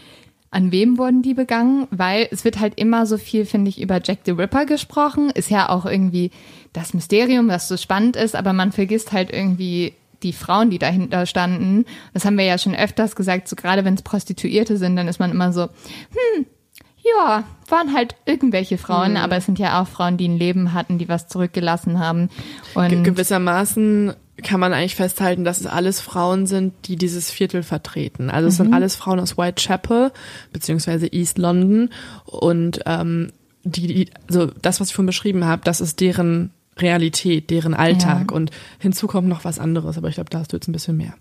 an wem wurden die begangen, weil es wird halt immer so viel, finde ich, über Jack the Ripper gesprochen. Ist ja auch irgendwie das Mysterium, das so spannend ist, aber man vergisst halt irgendwie die Frauen, die dahinter standen. Das haben wir ja schon öfters gesagt, so gerade wenn es Prostituierte sind, dann ist man immer so, hm, ja, waren halt irgendwelche Frauen, aber es sind ja auch Frauen, die ein Leben hatten, die was zurückgelassen haben. Und Ge gewissermaßen kann man eigentlich festhalten, dass es alles Frauen sind, die dieses Viertel vertreten. Also es sind alles Frauen aus Whitechapel beziehungsweise East London und ähm, die, die, also das, was ich vorhin beschrieben habe, das ist deren Realität, deren Alltag Ja. und hinzu kommt noch was anderes, aber ich glaube, da hast du jetzt ein bisschen mehr.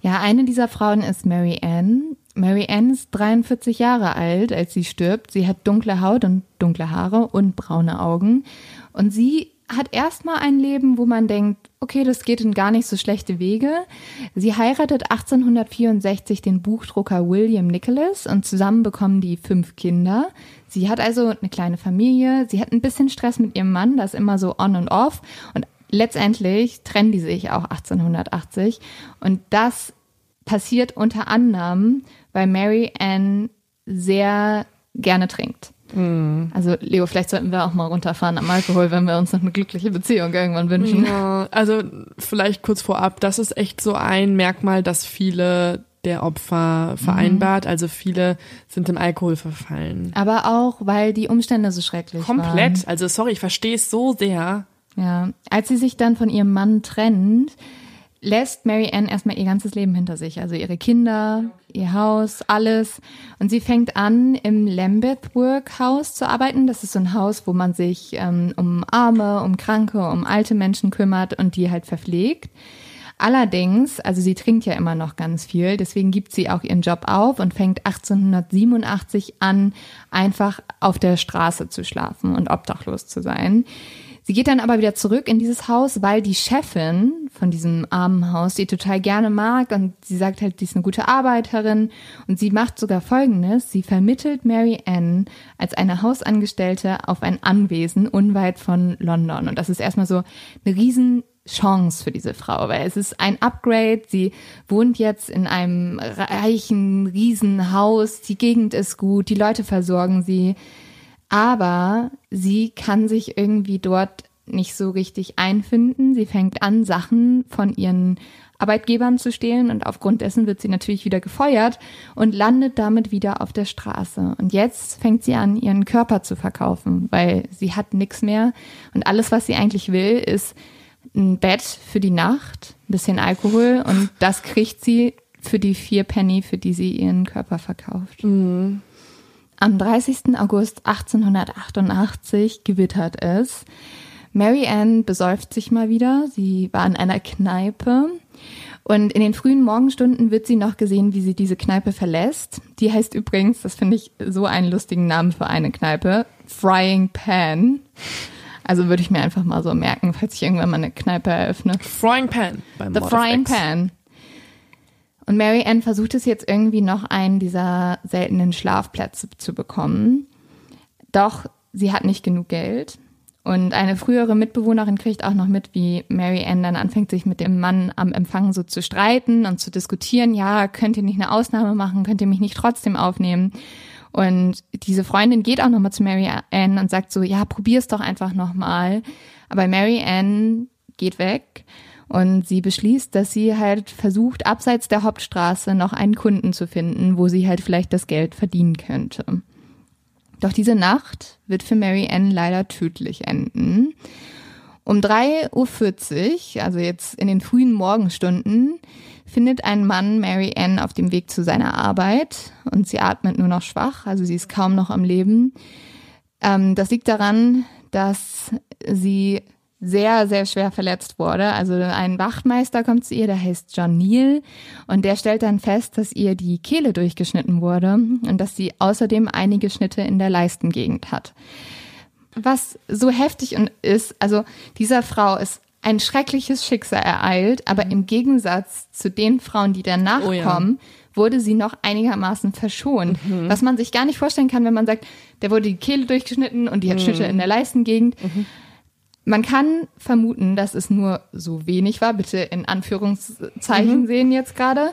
Ja, eine dieser Frauen ist Mary Ann. Mary Ann ist 43 Jahre alt, als sie stirbt. Sie hat dunkle Haut und dunkle Haare und braune Augen. Und sie hat erstmal ein Leben, wo man denkt, okay, das geht in gar nicht so schlechte Wege. Sie heiratet 1864 den Buchdrucker William Nicholas und zusammen bekommen die fünf Kinder. Sie hat also eine kleine Familie. Sie hat ein bisschen Stress mit ihrem Mann, das immer so on und off. Und letztendlich trennen die sich auch 1880. Und das passiert unter anderem, weil Mary Ann sehr gerne trinkt. Also Leo, vielleicht sollten wir auch mal runterfahren am Alkohol, wenn wir uns noch eine glückliche Beziehung irgendwann wünschen. Ja, also vielleicht kurz vorab, das ist echt so ein Merkmal, das viele der Opfer vereinbart. Also viele sind im Alkohol verfallen. Aber auch, weil die Umstände so schrecklich waren. Komplett. Also sorry, ich verstehe es so sehr. Ja, als sie sich dann von ihrem Mann trennt, lässt Mary Ann erstmal ihr ganzes Leben hinter sich. Also ihre Kinder, ihr Haus, alles. Und sie fängt an, im Lambeth Work House zu arbeiten. Das ist so ein Haus, wo man sich ähm, um Arme, um Kranke, um alte Menschen kümmert und die halt verpflegt. Allerdings, also sie trinkt ja immer noch ganz viel, deswegen gibt sie auch ihren Job auf und fängt 1887 an, einfach auf der Straße zu schlafen und obdachlos zu sein. Sie geht dann aber wieder zurück in dieses Haus, weil die Chefin von diesem armen Haus sie total gerne mag und sie sagt halt, sie ist eine gute Arbeiterin und sie macht sogar Folgendes. Sie vermittelt Mary Ann als eine Hausangestellte auf ein Anwesen unweit von London und das ist erstmal so eine riesen Chance für diese Frau, weil es ist ein Upgrade. Sie wohnt jetzt in einem reichen, riesen Haus. Die Gegend ist gut. Die Leute versorgen sie aber sie kann sich irgendwie dort nicht so richtig einfinden. Sie fängt an, Sachen von ihren Arbeitgebern zu stehlen und aufgrund dessen wird sie natürlich wieder gefeuert und landet damit wieder auf der Straße. Und jetzt fängt sie an, ihren Körper zu verkaufen, weil sie hat nichts mehr und alles, was sie eigentlich will, ist ein Bett für die Nacht, ein bisschen Alkohol und das kriegt sie für die vier Penny, für die sie ihren Körper verkauft. Mhm. Am 30. August 1888 gewittert es. Mary Ann besäuft sich mal wieder. Sie war in einer Kneipe. Und in den frühen Morgenstunden wird sie noch gesehen, wie sie diese Kneipe verlässt. Die heißt übrigens, das finde ich so einen lustigen Namen für eine Kneipe, Frying Pan. Also würde ich mir einfach mal so merken, falls ich irgendwann mal eine Kneipe eröffne. Frying Pan. The Frying Pan. Und Mary Ann versucht es jetzt irgendwie noch einen dieser seltenen Schlafplätze zu bekommen. Doch sie hat nicht genug Geld. Und eine frühere Mitbewohnerin kriegt auch noch mit, wie Mary Ann dann anfängt, sich mit dem Mann am Empfang so zu streiten und zu diskutieren. Ja, könnt ihr nicht eine Ausnahme machen? Könnt ihr mich nicht trotzdem aufnehmen? Und diese Freundin geht auch nochmal zu Mary Ann und sagt so, ja, probier's doch einfach nochmal. Aber Mary Ann geht weg und sie beschließt, dass sie halt versucht, abseits der Hauptstraße noch einen Kunden zu finden, wo sie halt vielleicht das Geld verdienen könnte. Doch diese Nacht wird für Mary Ann leider tödlich enden. Um 3.40 Uhr, also jetzt in den frühen Morgenstunden, findet ein Mann Mary Ann auf dem Weg zu seiner Arbeit und sie atmet nur noch schwach, also sie ist kaum noch am Leben. Ähm, das liegt daran, dass sie sehr, sehr schwer verletzt wurde. Also ein Wachtmeister kommt zu ihr, der heißt John Neal und der stellt dann fest, dass ihr die Kehle durchgeschnitten wurde und dass sie außerdem einige Schnitte in der Leistengegend hat. Was so heftig ist, also dieser Frau ist ein schreckliches Schicksal ereilt, aber im Gegensatz zu den Frauen, die danach oh ja. kommen, wurde sie noch einigermaßen verschont. Mhm. Was man sich gar nicht vorstellen kann, wenn man sagt, der wurde die Kehle durchgeschnitten und die hat mhm. Schnitte in der Leistengegend. Mhm. Man kann vermuten, dass es nur so wenig war, bitte in Anführungszeichen mhm. sehen jetzt gerade,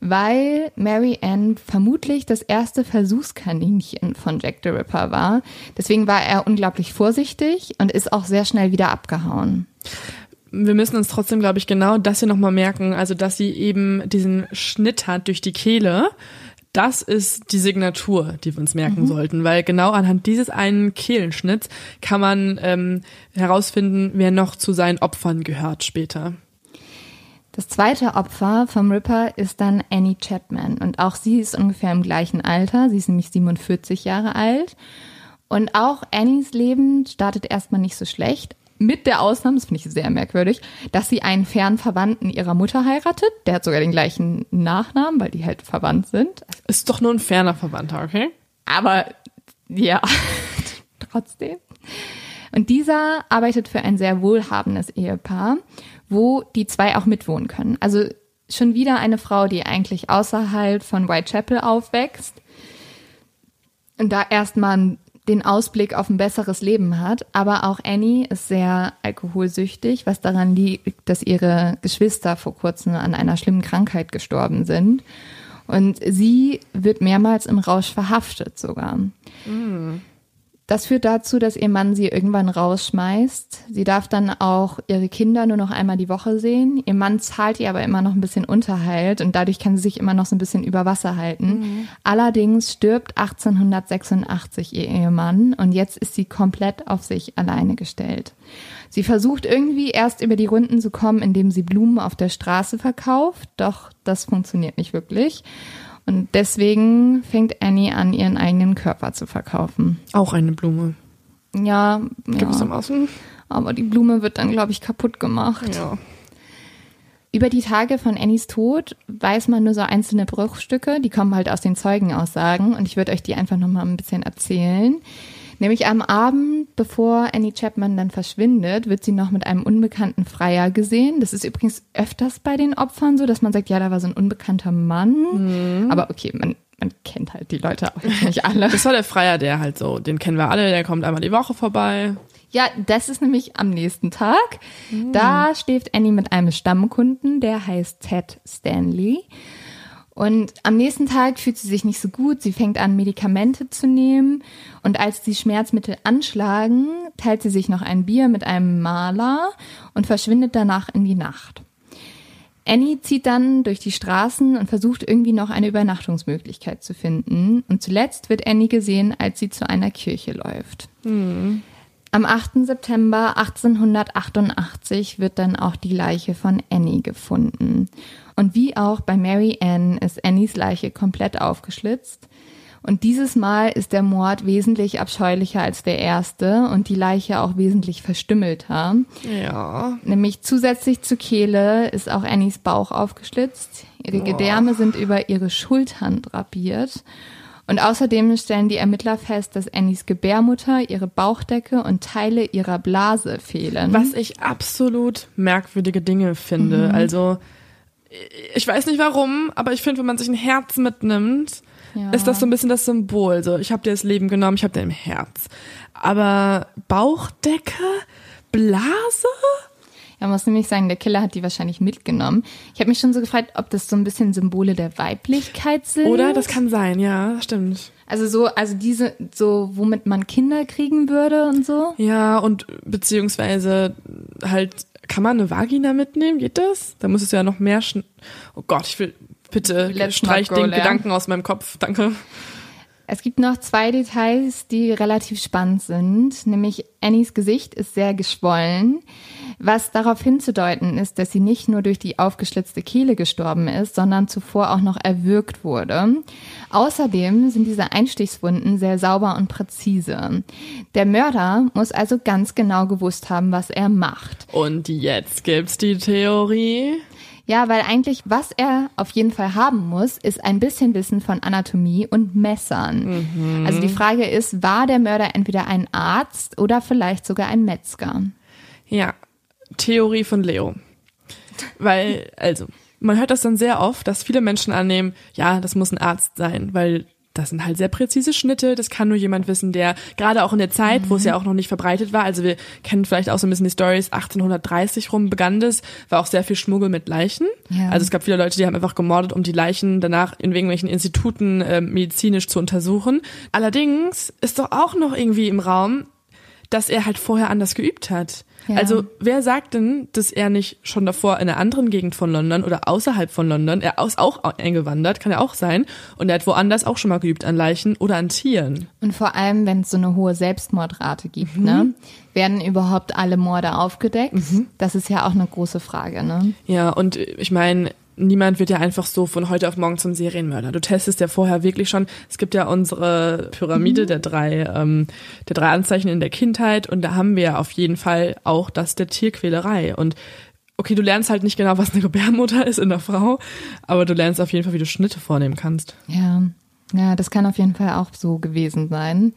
weil Mary Ann vermutlich das erste Versuchskaninchen von Jack the Ripper war. Deswegen war er unglaublich vorsichtig und ist auch sehr schnell wieder abgehauen. Wir müssen uns trotzdem, glaube ich, genau das hier nochmal merken, also dass sie eben diesen Schnitt hat durch die Kehle das ist die Signatur, die wir uns merken mhm. sollten, weil genau anhand dieses einen Kehlenschnitts kann man ähm, herausfinden, wer noch zu seinen Opfern gehört später. Das zweite Opfer vom Ripper ist dann Annie Chapman und auch sie ist ungefähr im gleichen Alter, sie ist nämlich 47 Jahre alt. Und auch Annies Leben startet erstmal nicht so schlecht, mit der Ausnahme, das finde ich sehr merkwürdig, dass sie einen fernen Verwandten ihrer Mutter heiratet. Der hat sogar den gleichen Nachnamen, weil die halt verwandt sind. Ist doch nur ein ferner Verwandter, okay? Aber ja, [LAUGHS] trotzdem. Und dieser arbeitet für ein sehr wohlhabendes Ehepaar, wo die zwei auch mitwohnen können. Also schon wieder eine Frau, die eigentlich außerhalb von Whitechapel aufwächst und da erstmal den Ausblick auf ein besseres Leben hat. Aber auch Annie ist sehr alkoholsüchtig, was daran liegt, dass ihre Geschwister vor kurzem an einer schlimmen Krankheit gestorben sind. Und sie wird mehrmals im Rausch verhaftet sogar. Das führt dazu, dass ihr Mann sie irgendwann rausschmeißt. Sie darf dann auch ihre Kinder nur noch einmal die Woche sehen. Ihr Mann zahlt ihr aber immer noch ein bisschen Unterhalt und dadurch kann sie sich immer noch so ein bisschen über Wasser halten. Allerdings stirbt 1886 ihr Ehemann und jetzt ist sie komplett auf sich alleine gestellt. Sie versucht irgendwie erst über die Runden zu kommen, indem sie Blumen auf der Straße verkauft, doch das funktioniert nicht wirklich. Und deswegen fängt Annie an, ihren eigenen Körper zu verkaufen. Auch eine Blume. Ja, Gewissermaßen. ja aber die Blume wird dann, glaube ich, kaputt gemacht. Ja. Über die Tage von Annies Tod weiß man nur so einzelne Bruchstücke, die kommen halt aus den Zeugenaussagen und ich würde euch die einfach nochmal ein bisschen erzählen. Nämlich am Abend, bevor Annie Chapman dann verschwindet, wird sie noch mit einem unbekannten Freier gesehen. Das ist übrigens öfters bei den Opfern so, dass man sagt, ja, da war so ein unbekannter Mann. Aber okay, man, man kennt halt die Leute auch jetzt nicht alle. [LAUGHS] Das war der Freier, der halt so, den kennen wir alle, der kommt einmal die Woche vorbei. Ja, das ist nämlich am nächsten Tag. Da schläft Annie mit einem Stammkunden, der heißt Ted Stanley. Und am nächsten Tag fühlt sie sich nicht so gut. Sie fängt an, Medikamente zu nehmen. Und als die Schmerzmittel anschlagen, teilt sie sich noch ein Bier mit einem Maler und verschwindet danach in die Nacht. Annie zieht dann durch die Straßen und versucht irgendwie noch eine Übernachtungsmöglichkeit zu finden. Und zuletzt wird Annie gesehen, als sie zu einer Kirche läuft. Am 8. September 1888 wird dann auch die Leiche von Annie gefunden. Und wie auch bei Mary Ann ist Annies Leiche komplett aufgeschlitzt. Und dieses Mal ist der Mord wesentlich abscheulicher als der erste und die Leiche auch wesentlich verstümmelter. Ja. Nämlich zusätzlich zur Kehle ist auch Annies Bauch aufgeschlitzt. Ihre Gedärme sind über ihre Schultern drapiert. Und außerdem stellen die Ermittler fest, dass Annies Gebärmutter, ihre Bauchdecke und Teile ihrer Blase fehlen. Was ich absolut merkwürdige Dinge finde. Also, ich weiß nicht warum, aber ich finde, wenn man sich ein Herz mitnimmt, Ja. ist das so ein bisschen das Symbol. So, ich habe dir das Leben genommen, ich habe dir im Herz. Aber Bauchdecke, Blase? Ja, man muss nämlich sagen, der Killer hat die wahrscheinlich mitgenommen. Ich habe mich schon so gefragt, ob das so ein bisschen Symbole der Weiblichkeit sind. Oder das kann sein, ja, stimmt. Also so, also diese, so, womit man Kinder kriegen würde und so. Ja, und beziehungsweise halt, kann man eine Vagina mitnehmen? Geht das? Da muss es ja noch mehr schn Oh Gott, ich will, bitte, Let's streich den there. Gedanken aus meinem Kopf, danke. Es gibt noch zwei Details, die relativ spannend sind. Nämlich Annies Gesicht ist sehr geschwollen, was darauf hinzudeuten ist, dass sie nicht nur durch die aufgeschlitzte Kehle gestorben ist, sondern zuvor auch noch erwürgt wurde. Außerdem sind diese Einstichswunden sehr sauber und präzise. Der Mörder muss also ganz genau gewusst haben, was er macht. Und jetzt gibt's die Theorie. Ja, weil eigentlich, was er auf jeden Fall haben muss, ist ein bisschen Wissen von Anatomie und Messern. Also die Frage ist, war der Mörder entweder ein Arzt oder vielleicht sogar ein Metzger? Ja, Theorie von Leo. Weil, also, man hört das dann sehr oft, dass viele Menschen annehmen, ja, das muss ein Arzt sein, weil das sind halt sehr präzise Schnitte, das kann nur jemand wissen, der gerade auch in der Zeit, wo es ja auch noch nicht verbreitet war, also wir kennen vielleicht auch so ein bisschen die Stories, 1830 rum begann das, war auch sehr viel Schmuggel mit Leichen. Ja. Also es gab viele Leute, die haben einfach gemordet, um die Leichen danach in irgendwelchen Instituten äh, medizinisch zu untersuchen. Allerdings ist doch auch noch irgendwie im Raum, dass er halt vorher anders geübt hat. Ja. Also wer sagt denn, dass er nicht schon davor in einer anderen Gegend von London oder außerhalb von London, er ist auch eingewandert, kann ja auch sein, und er hat woanders auch schon mal geübt an Leichen oder an Tieren. Und vor allem, wenn es so eine hohe Selbstmordrate gibt, ne? Werden überhaupt alle Morde aufgedeckt? Das ist ja auch eine große Frage, ne? Ja, und ich meine, niemand wird ja einfach so von heute auf morgen zum Serienmörder. Du testest ja vorher wirklich schon. Es gibt ja unsere Pyramide der drei, ähm, der drei Anzeichen in der Kindheit und da haben wir ja auf jeden Fall auch das der Tierquälerei. Und okay, du lernst halt nicht genau, was eine Gebärmutter ist in der Frau, aber du lernst auf jeden Fall, wie du Schnitte vornehmen kannst. Ja, ja, das kann auf jeden Fall auch so gewesen sein.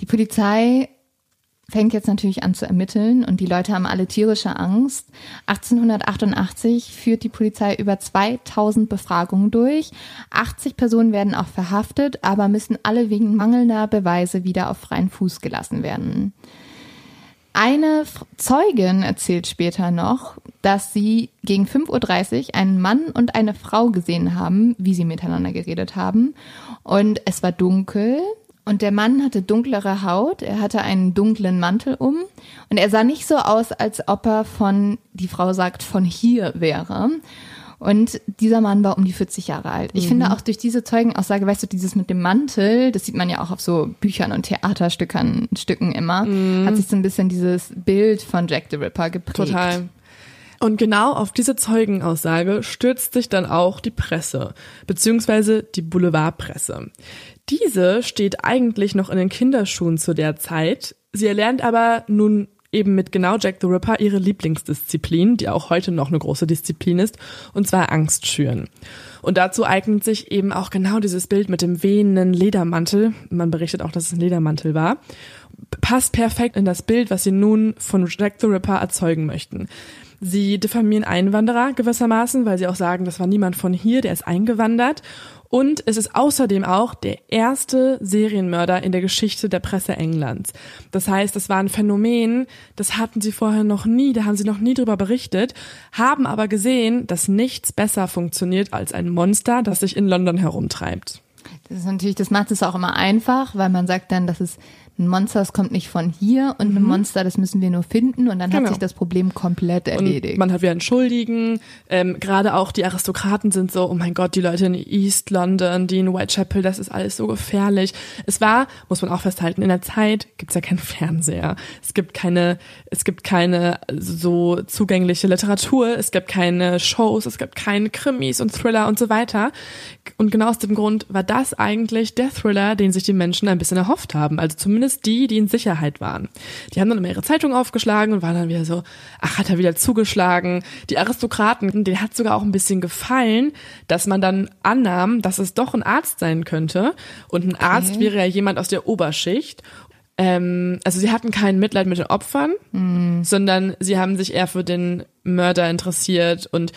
Die Polizei fängt jetzt natürlich an zu ermitteln und die Leute haben alle tierische Angst. 1888 führt die Polizei über 2000 Befragungen durch. 80 Personen werden auch verhaftet, aber müssen alle wegen mangelnder Beweise wieder auf freien Fuß gelassen werden. eine Zeugin erzählt später noch, dass sie gegen 5.30 Uhr einen Mann und eine Frau gesehen haben, wie sie miteinander geredet haben. Und es war dunkel und der Mann hatte dunklere Haut, er hatte einen dunklen Mantel um und er sah nicht so aus, als ob er von, die Frau sagt, von hier wäre. Und dieser Mann war um die 40 Jahre alt. Ich mhm. finde auch durch diese Zeugenaussage, weißt du, dieses mit dem Mantel, das sieht man ja auch auf so Büchern und Theaterstücken Stücken immer, mhm. hat sich so ein bisschen dieses Bild von Jack the Ripper geprägt. Total. Und genau auf diese Zeugenaussage stürzt sich dann auch die Presse, beziehungsweise die Boulevardpresse. Diese steht eigentlich noch in den Kinderschuhen zu der Zeit. Sie erlernt aber nun eben mit genau Jack the Ripper ihre Lieblingsdisziplin, die auch heute noch eine große Disziplin ist, und zwar Angst schüren. Und dazu eignet sich eben auch genau dieses Bild mit dem wehenden Ledermantel. Man berichtet auch, dass es ein Ledermantel war. Passt perfekt in das Bild, was sie nun von Jack the Ripper erzeugen möchten. Sie diffamieren Einwanderer gewissermaßen, weil sie auch sagen, das war niemand von hier, der ist eingewandert. Und es ist außerdem auch der erste Serienmörder in der Geschichte der Presse Englands. Das heißt, das war ein Phänomen, das hatten sie vorher noch nie, da haben sie noch nie drüber berichtet, haben aber gesehen, dass nichts besser funktioniert als ein Monster, das sich in London herumtreibt. Das ist natürlich, das macht es auch immer einfach, weil man sagt dann, dass es ein Monster, das kommt nicht von hier und mhm. ein Monster, das müssen wir nur finden und dann genau. hat sich das Problem komplett erledigt. Und man hat wieder einen Schuldigen. Ähm, Gerade auch die Aristokraten sind so, oh mein Gott, die Leute in East London, die in Whitechapel, das ist alles so gefährlich. Es war, muss man auch festhalten, in der Zeit gibt's ja keinen Fernseher. Es gibt keine, es gibt keine so zugängliche Literatur, es gibt keine Shows, es gibt keine Krimis und Thriller und so weiter. Und genau aus dem Grund war das eigentlich der Thriller, den sich die Menschen ein bisschen erhofft haben. Also zumindest zumindest die, die in Sicherheit waren. Die haben dann immer ihre Zeitung aufgeschlagen und waren dann wieder so, ach, hat er wieder zugeschlagen. Die Aristokraten, denen hat sogar auch ein bisschen gefallen, dass man dann annahm, dass es doch ein Arzt sein könnte. Und ein okay. Arzt wäre ja jemand aus der Oberschicht ähm, also sie hatten kein Mitleid mit den Opfern, mm. sondern sie haben sich eher für den Mörder interessiert und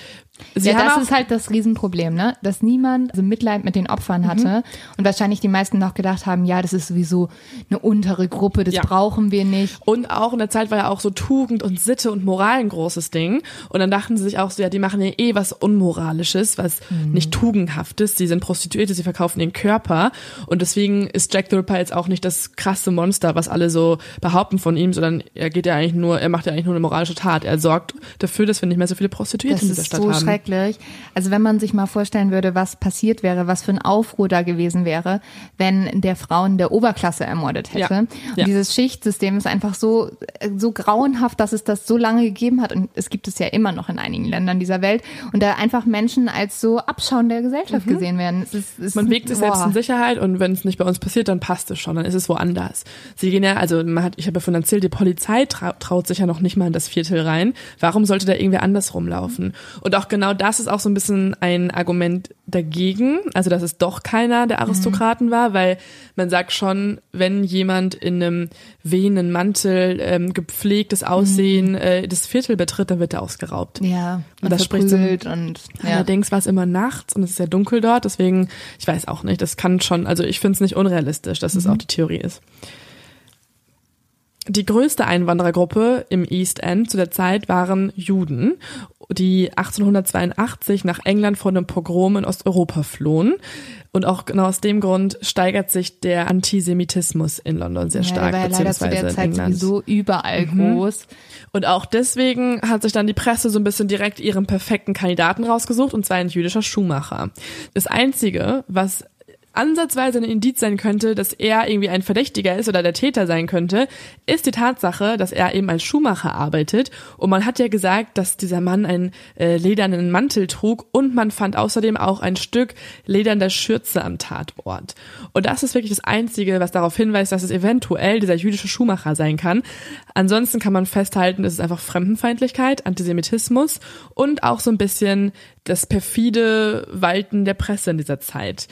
Sie ja, das ist halt das Riesenproblem, ne? Dass niemand so Mitleid mit den Opfern hatte mhm. und wahrscheinlich die meisten noch gedacht haben, ja, das ist sowieso eine untere Gruppe, das ja. brauchen wir nicht. Und auch in der Zeit war ja auch so Tugend und Sitte und Moral ein großes Ding. Und dann dachten sie sich auch so, ja, die machen ja eh was Unmoralisches, was mhm. nicht tugendhaftes. Sie sind Prostituierte, sie verkaufen den Körper. Und deswegen ist Jack the Ripper jetzt auch nicht das krasse Monster, was alle so behaupten von ihm, sondern er geht ja eigentlich nur, er macht ja eigentlich nur eine moralische Tat. Er sorgt dafür, dass wir nicht mehr so viele Prostituierte das in dieser Stadt so haben schrecklich. Also wenn man sich mal vorstellen würde, was passiert wäre, was für ein Aufruhr da gewesen wäre, wenn der Frauen der Oberklasse ermordet hätte. Ja. Und ja. dieses Schichtsystem ist einfach so, so grauenhaft, dass es das so lange gegeben hat. Und es gibt es ja immer noch in einigen Ländern dieser Welt. Und da einfach Menschen als so Abschauen der Gesellschaft mhm. gesehen werden. Es ist, es man wägt sich selbst in Sicherheit und wenn es nicht bei uns passiert, dann passt es schon, dann ist es woanders. Sie gehen ja, also man hat, ich habe ja von erzählt, die Polizei traut sich ja noch nicht mal in das Viertel rein. Warum sollte da irgendwie anders rumlaufen? Und auch genau das ist auch so ein bisschen ein Argument dagegen, also dass es doch keiner der Aristokraten mhm. war, weil man sagt schon, wenn jemand in einem wehenden Mantel ähm, gepflegtes Aussehen mhm. äh, das Viertel betritt, dann wird er ausgeraubt. Ja, und das spricht so, und ja. allerdings war es immer nachts und es ist sehr dunkel dort, deswegen ich weiß auch nicht, das kann schon, also ich finde es nicht unrealistisch, dass es mhm. auch die Theorie ist. Die größte Einwanderergruppe im East End zu der Zeit waren Juden, die 1882 nach England vor einem Pogrom in Osteuropa flohen. Und auch genau aus dem Grund steigert sich der Antisemitismus in London sehr stark. Ja, der war ja leider zu der Zeit sowieso überall mhm. groß. Und auch deswegen hat sich dann die Presse so ein bisschen direkt ihren perfekten Kandidaten rausgesucht, und zwar ein jüdischer Schuhmacher. Das Einzige, was ansatzweise ein Indiz sein könnte, dass er irgendwie ein Verdächtiger ist oder der Täter sein könnte, ist die Tatsache, dass er eben als Schuhmacher arbeitet. Und man hat ja gesagt, dass dieser Mann einen äh, ledernen Mantel trug und man fand außerdem auch ein Stück ledernder Schürze am Tatort. Und das ist wirklich das Einzige, was darauf hinweist, dass es eventuell dieser jüdische Schuhmacher sein kann. Ansonsten kann man festhalten, es ist einfach Fremdenfeindlichkeit, Antisemitismus und auch so ein bisschen das perfide Walten der Presse in dieser Zeit.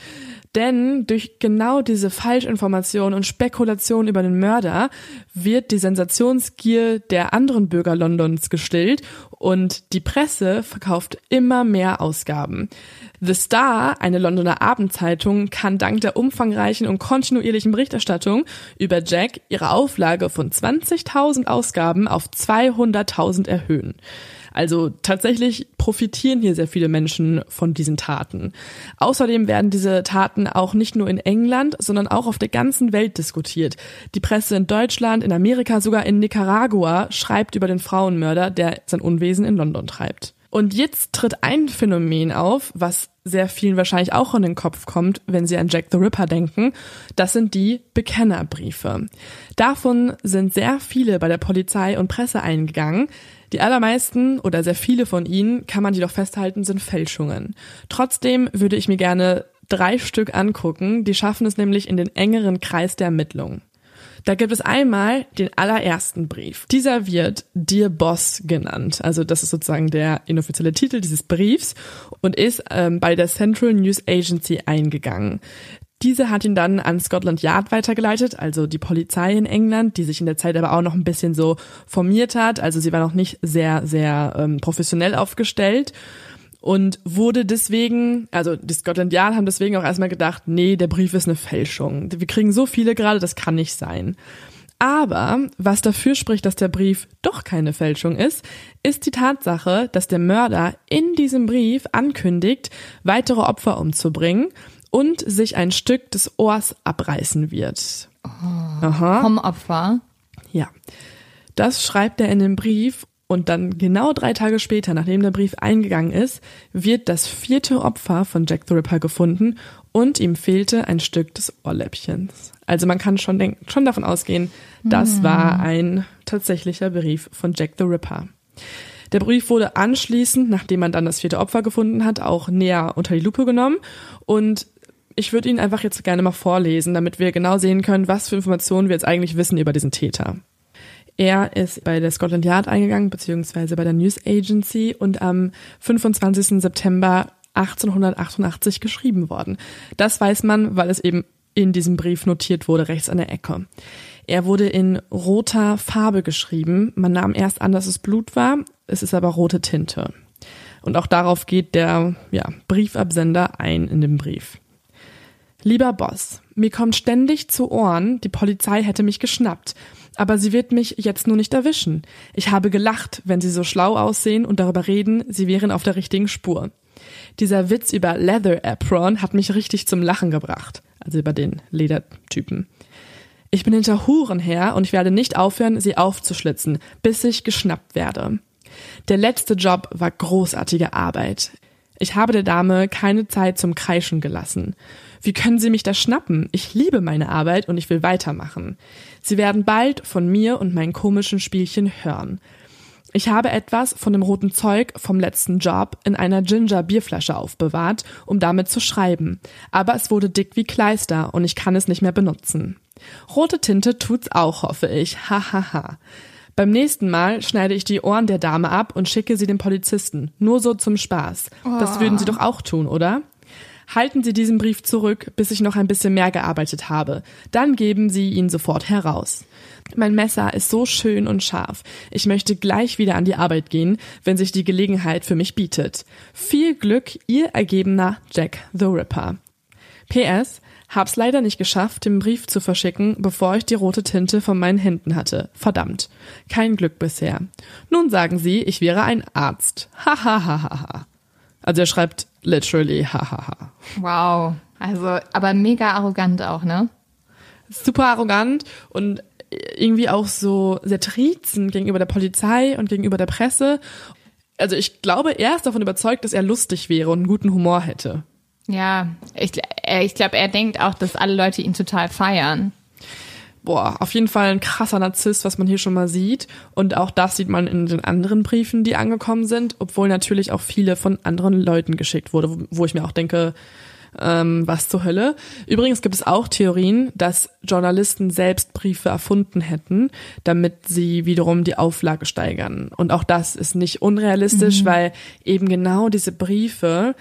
Denn durch genau diese Falschinformation und Spekulation über den Mörder wird die Sensationsgier der anderen Bürger Londons gestillt und die Presse verkauft immer mehr Ausgaben. The Star, eine Londoner Abendzeitung, kann dank der umfangreichen und kontinuierlichen Berichterstattung über Jack ihre Auflage von 20.000 Ausgaben auf 200.000 erhöhen. Also tatsächlich profitieren hier sehr viele Menschen von diesen Taten. Außerdem werden diese Taten auch nicht nur in England, sondern auch auf der ganzen Welt diskutiert. Die Presse in Deutschland, in Amerika, sogar in Nicaragua schreibt über den Frauenmörder, der sein Unwesen in London treibt. Und jetzt tritt ein Phänomen auf, was sehr vielen wahrscheinlich auch in den Kopf kommt, wenn sie an Jack the Ripper denken. Das sind die Bekennerbriefe. Davon sind sehr viele bei der Polizei und Presse eingegangen. Die allermeisten oder sehr viele von ihnen, kann man jedoch festhalten, sind Fälschungen. Trotzdem würde ich mir gerne drei Stück angucken, die schaffen es nämlich in den engeren Kreis der Ermittlungen. Da gibt es einmal den allerersten Brief. Dieser wird Dear Boss genannt. Also das ist sozusagen der inoffizielle Titel dieses Briefs und ist ähm, bei der Central News Agency eingegangen. Diese hat ihn dann an Scotland Yard weitergeleitet, also die Polizei in England, die sich in der Zeit aber auch noch ein bisschen so formiert hat. Also sie war noch nicht sehr, sehr ähm, professionell aufgestellt und wurde deswegen, also die Scotland Yard haben deswegen auch erstmal gedacht, nee, der Brief ist eine Fälschung. Wir kriegen so viele gerade, das kann nicht sein. Aber was dafür spricht, dass der Brief doch keine Fälschung ist, ist die Tatsache, dass der Mörder in diesem Brief ankündigt, weitere Opfer umzubringen und sich ein Stück des Ohrs abreißen wird. Oh, Aha. Vom Opfer? Ja. Das schreibt er in dem Brief und dann genau drei Tage später, nachdem der Brief eingegangen ist, wird das vierte Opfer von Jack the Ripper gefunden und ihm fehlte ein Stück des Ohrläppchens. Also man kann schon, denken, schon davon ausgehen, das hm. war ein tatsächlicher Brief von Jack the Ripper. Der Brief wurde anschließend, nachdem man dann das vierte Opfer gefunden hat, auch näher unter die Lupe genommen und ich würde ihn einfach jetzt gerne mal vorlesen, damit wir genau sehen können, was für Informationen wir jetzt eigentlich wissen über diesen Täter. Er ist bei der Scotland Yard eingegangen, beziehungsweise bei der News Agency und am 25. September 1888 geschrieben worden. Das weiß man, weil es eben in diesem Brief notiert wurde, rechts an der Ecke. Er wurde in roter Farbe geschrieben. Man nahm erst an, dass es Blut war. Es ist aber rote Tinte. Und auch darauf geht der ja, Briefabsender ein in dem Brief. Lieber Boss, mir kommt ständig zu Ohren, die Polizei hätte mich geschnappt, aber sie wird mich jetzt nur nicht erwischen. Ich habe gelacht, wenn sie so schlau aussehen und darüber reden, sie wären auf der richtigen Spur. Dieser Witz über Leather Apron hat mich richtig zum Lachen gebracht, also über den Ledertypen. Ich bin hinter Huren her und ich werde nicht aufhören, sie aufzuschlitzen, bis ich geschnappt werde. Der letzte Job war großartige Arbeit. Ich habe der Dame keine Zeit zum Kreischen gelassen. Wie können Sie mich da schnappen? Ich liebe meine Arbeit und ich will weitermachen. Sie werden bald von mir und meinen komischen Spielchen hören. Ich habe etwas von dem roten Zeug vom letzten Job in einer Ginger Bierflasche aufbewahrt, um damit zu schreiben. Aber es wurde dick wie Kleister und ich kann es nicht mehr benutzen. Rote Tinte tut's auch, hoffe ich. Hahaha. Ha, ha. Beim nächsten Mal schneide ich die Ohren der Dame ab und schicke sie dem Polizisten. Nur so zum Spaß. Oh. Das würden Sie doch auch tun, oder? Halten Sie diesen Brief zurück, bis ich noch ein bisschen mehr gearbeitet habe. Dann geben Sie ihn sofort heraus. Mein Messer ist so schön und scharf. Ich möchte gleich wieder an die Arbeit gehen, wenn sich die Gelegenheit für mich bietet. Viel Glück, Ihr ergebener Jack the Ripper. PS, hab's leider nicht geschafft, den Brief zu verschicken, bevor ich die rote Tinte von meinen Händen hatte. Verdammt. Kein Glück bisher. Nun sagen Sie, ich wäre ein Arzt. Ha ha ha ha ha. Also er schreibt literally hahaha. Wow. Also, aber mega arrogant auch, ne? Super arrogant und irgendwie auch so sehr trizen gegenüber der Polizei und gegenüber der Presse. Also ich glaube, er ist davon überzeugt, dass er lustig wäre und einen guten Humor hätte. Ja, ich, ich glaube, er denkt auch, dass alle Leute ihn total feiern boah, auf jeden Fall ein krasser Narzisst, was man hier schon mal sieht. Und auch das sieht man in den anderen Briefen, die angekommen sind, obwohl natürlich auch viele von anderen Leuten geschickt wurde, wo ich mir auch denke, ähm, was zur Hölle. Übrigens gibt es auch Theorien, dass Journalisten selbst Briefe erfunden hätten, damit sie wiederum die Auflage steigern. Und auch das ist nicht unrealistisch, mhm. weil eben genau diese Briefe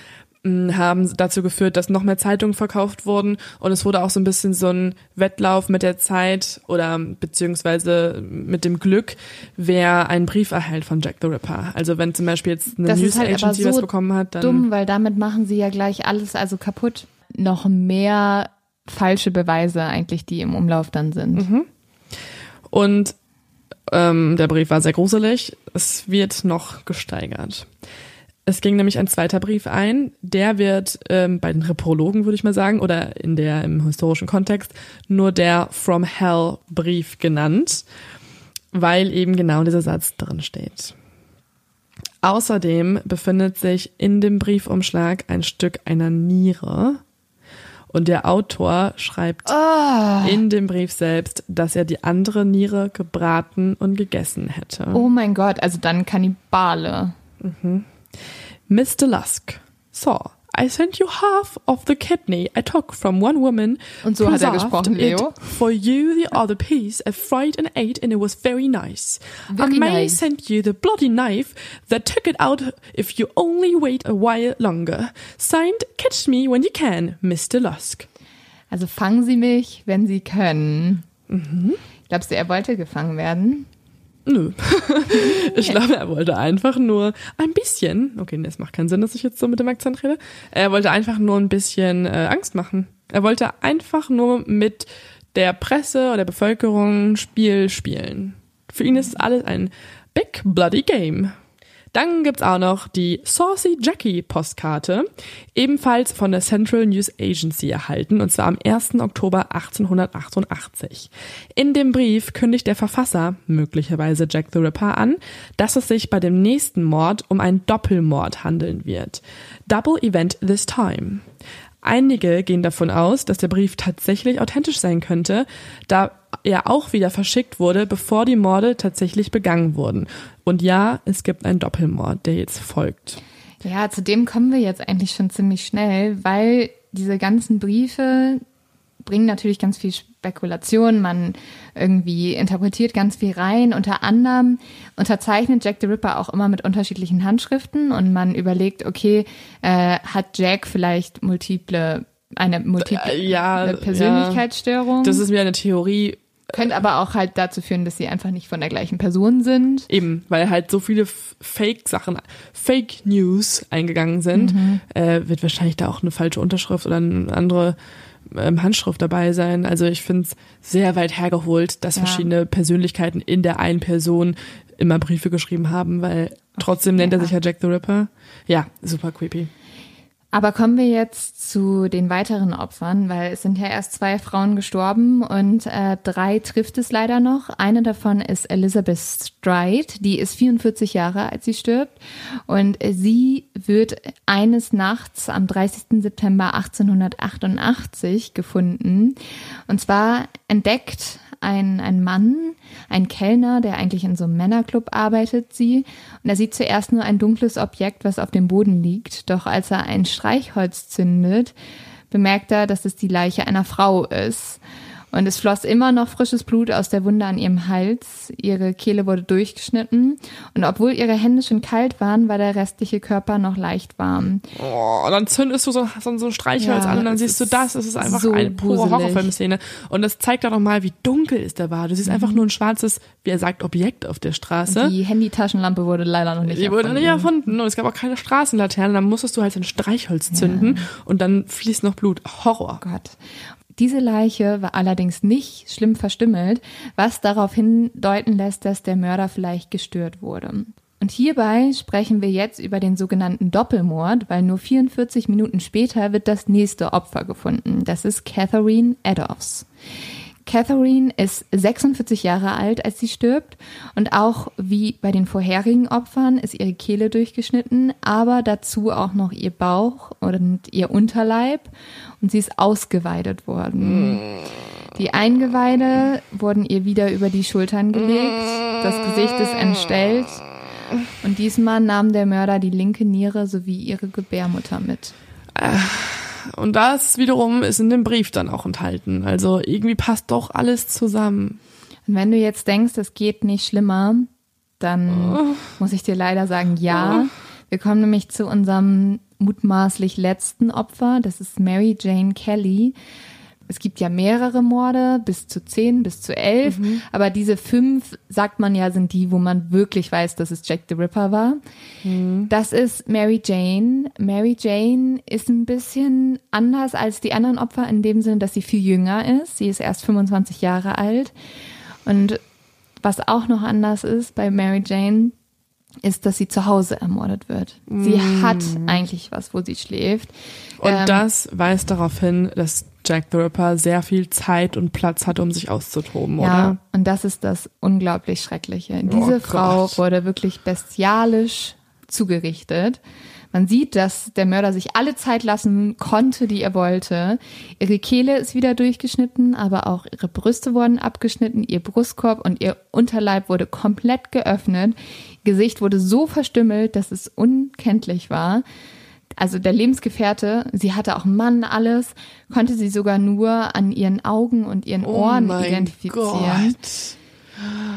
haben dazu geführt, dass noch mehr Zeitungen verkauft wurden und es wurde auch so ein bisschen so ein Wettlauf mit der Zeit oder beziehungsweise mit dem Glück, wer einen Brief erhält von Jack the Ripper. Also wenn zum Beispiel jetzt eine Das News halt Agency was so bekommen hat, dann Dumm, weil damit machen sie ja gleich alles also kaputt. Noch mehr falsche Beweise eigentlich, die im Umlauf dann sind. Mhm. Und ähm, der Brief war sehr gruselig. Es wird noch gesteigert. Es ging nämlich ein zweiter Brief ein. Der wird ähm, bei den Reprologen, würde ich mal sagen, oder in der im historischen Kontext nur der From Hell Brief genannt, weil eben genau dieser Satz drin steht. Außerdem befindet sich in dem Briefumschlag ein Stück einer Niere. Und der Autor schreibt in dem Brief selbst, dass er die andere Niere gebraten und gegessen hätte. Oh mein Gott, also dann Kannibale. Mr. Lusk saw. I sent you half of the kidney I took from one woman. Und so hat er gesprochen, Leo. For you the other piece I fried and ate and it was very nice. Very I may nice. send you the bloody knife that took it out if you only wait a while longer. Signed, catch me when you can, Mr. Lusk. Also fangen Sie mich, wenn Sie können. Glaubst du, er wollte gefangen werden? Nö. [LAUGHS] ich glaube, er wollte einfach nur ein bisschen, okay, nee, es macht keinen Sinn, dass ich jetzt so mit dem Akzent rede. Er wollte einfach nur ein bisschen äh, Angst machen. Er wollte einfach nur mit der Presse oder der Bevölkerung Spiel spielen. Für ihn ist alles ein Big Bloody Game. Dann gibt's auch noch die Saucy Jackie Postkarte, ebenfalls von der Central News Agency erhalten, und zwar am 1. Oktober 1888. In dem Brief kündigt der Verfasser, möglicherweise Jack the Ripper, an, dass es sich bei dem nächsten Mord um einen Doppelmord handeln wird. Double Event this time. Einige gehen davon aus, dass der Brief tatsächlich authentisch sein könnte, da er auch wieder verschickt wurde, bevor die Morde tatsächlich begangen wurden. Und ja, es gibt einen Doppelmord, der jetzt folgt. Ja, zu dem kommen wir jetzt eigentlich schon ziemlich schnell, weil diese ganzen Briefe bringen natürlich ganz viel Spekulation. Man irgendwie interpretiert ganz viel rein. Unter anderem unterzeichnet Jack the Ripper auch immer mit unterschiedlichen Handschriften und man überlegt, okay, äh, hat Jack vielleicht multiple eine multiple Äh, ja, eine Persönlichkeitsstörung? Das ist wieder eine Theorie, Könnte aber auch halt dazu führen, dass sie einfach nicht von der gleichen Person sind. Eben, weil halt so viele Fake-Sachen, Fake News eingegangen sind, äh, wird wahrscheinlich da auch eine falsche Unterschrift oder eine andere ähm, Handschrift dabei sein. Also ich finde es sehr weit hergeholt, dass Ja. verschiedene Persönlichkeiten in der einen Person immer Briefe geschrieben haben, weil trotzdem nennt er ja. sich ja Jack the Ripper. Ja, super creepy. Aber kommen wir jetzt zu den weiteren Opfern, weil es sind ja erst zwei Frauen gestorben und äh, drei trifft es leider noch. Eine davon ist Elizabeth Stride, die ist 44 Jahre, als sie stirbt. Und sie wird eines Nachts am 30. September 1888 gefunden. Und zwar entdeckt ein, ein Mann, ein Kellner, der eigentlich in so einem Männerclub arbeitet, sie. Und er sieht zuerst nur ein dunkles Objekt, was auf dem Boden liegt. Doch als er ein Streichholz zündet, bemerkt er, dass es die Leiche einer Frau ist. Und es floss immer noch frisches Blut aus der Wunde an ihrem Hals. Ihre Kehle wurde durchgeschnitten. Und obwohl ihre Hände schon kalt waren, war der restliche Körper noch leicht warm. Oh, dann zündest du so, so, so ein Streichholz Ja, an und dann siehst du das. Es ist einfach so eine pure. Horrorfilmszene. Und das zeigt auch nochmal, wie dunkel es da war. Du siehst Mhm. einfach nur ein schwarzes, wie er sagt, Objekt auf der Straße. Die Handytaschenlampe wurde leider noch nicht Die wurde erfunden. nicht erfunden und es gab auch keine Straßenlaterne. Dann musstest du halt ein Streichholz zünden und dann fließt noch Blut. Horror. Gott. Diese Leiche war allerdings nicht schlimm verstümmelt, was darauf hindeuten lässt, dass der Mörder vielleicht gestört wurde. Und hierbei sprechen wir jetzt über den sogenannten Doppelmord, weil nur 44 Minuten später wird das nächste Opfer gefunden. Das ist Catherine Adolphs. Catherine ist 46 Jahre alt, als sie stirbt. Und auch wie bei den vorherigen Opfern ist ihre Kehle durchgeschnitten, aber dazu auch noch ihr Bauch und ihr Unterleib. Und sie ist ausgeweidet worden. Die Eingeweide wurden ihr wieder über die Schultern gelegt. Das Gesicht ist entstellt. Und diesmal nahm der Mörder die linke Niere sowie ihre Gebärmutter mit. Und das wiederum ist in dem Brief dann auch enthalten. Also irgendwie passt doch alles zusammen. Und wenn du jetzt denkst, es geht nicht schlimmer, dann muss ich dir leider sagen, ja. Wir kommen nämlich zu unserem mutmaßlich letzten Opfer. Das ist Mary Jane Kelly. Es gibt ja mehrere Morde, bis zu zehn, bis zu elf. Mhm. Aber diese fünf, sagt man ja, sind die, wo man wirklich weiß, dass es Jack the Ripper war. Mhm. Das ist Mary Jane. Mary Jane ist ein bisschen anders als die anderen Opfer in dem Sinne, dass sie viel jünger ist. Sie ist erst 25 Jahre alt. Und was auch noch anders ist bei Mary Jane, ist, dass sie zu Hause ermordet wird. Sie hat eigentlich was, wo sie schläft. Mm. Und Ähm, das weist darauf hin, dass Jack the Ripper sehr viel Zeit und Platz hatte, um sich auszutoben, Ja, oder? und das ist das unglaublich Schreckliche. Diese Oh Frau wurde wirklich bestialisch zugerichtet. Man sieht, dass der Mörder sich alle Zeit lassen konnte, die er wollte. Ihre Kehle ist wieder durchgeschnitten, aber auch ihre Brüste wurden abgeschnitten, ihr Brustkorb und ihr Unterleib wurde komplett geöffnet. Ihr Gesicht wurde so verstümmelt, dass es unkenntlich war. Also der Lebensgefährte, sie hatte auch einen Mann, alles, konnte sie sogar nur an ihren Augen und ihren Ohren oh mein identifizieren. Gott.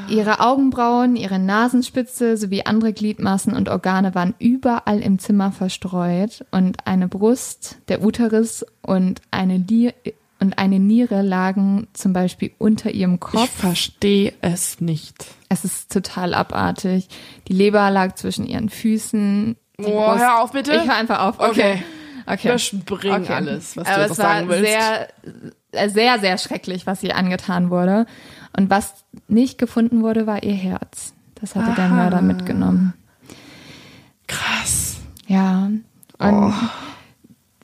Ihre Augenbrauen, ihre Nasenspitze sowie andere Gliedmaßen und Organe waren überall im Zimmer verstreut und eine Brust, der Uterus und eine, Li und eine Niere lagen zum Beispiel unter ihrem Ich Kopf. verstehe es nicht. Es ist total abartig. Die Leber lag zwischen ihren Füßen. Oh, hör auf, bitte. Ich höre einfach auf. Okay. Okay. Überspring Okay. alles, was Aber du jetzt es noch war sagen willst. Sehr, sehr, sehr schrecklich, was ihr angetan wurde. Und was nicht gefunden wurde, war ihr Herz. Das hatte der Aha. Mörder mitgenommen. Krass. Ja. Und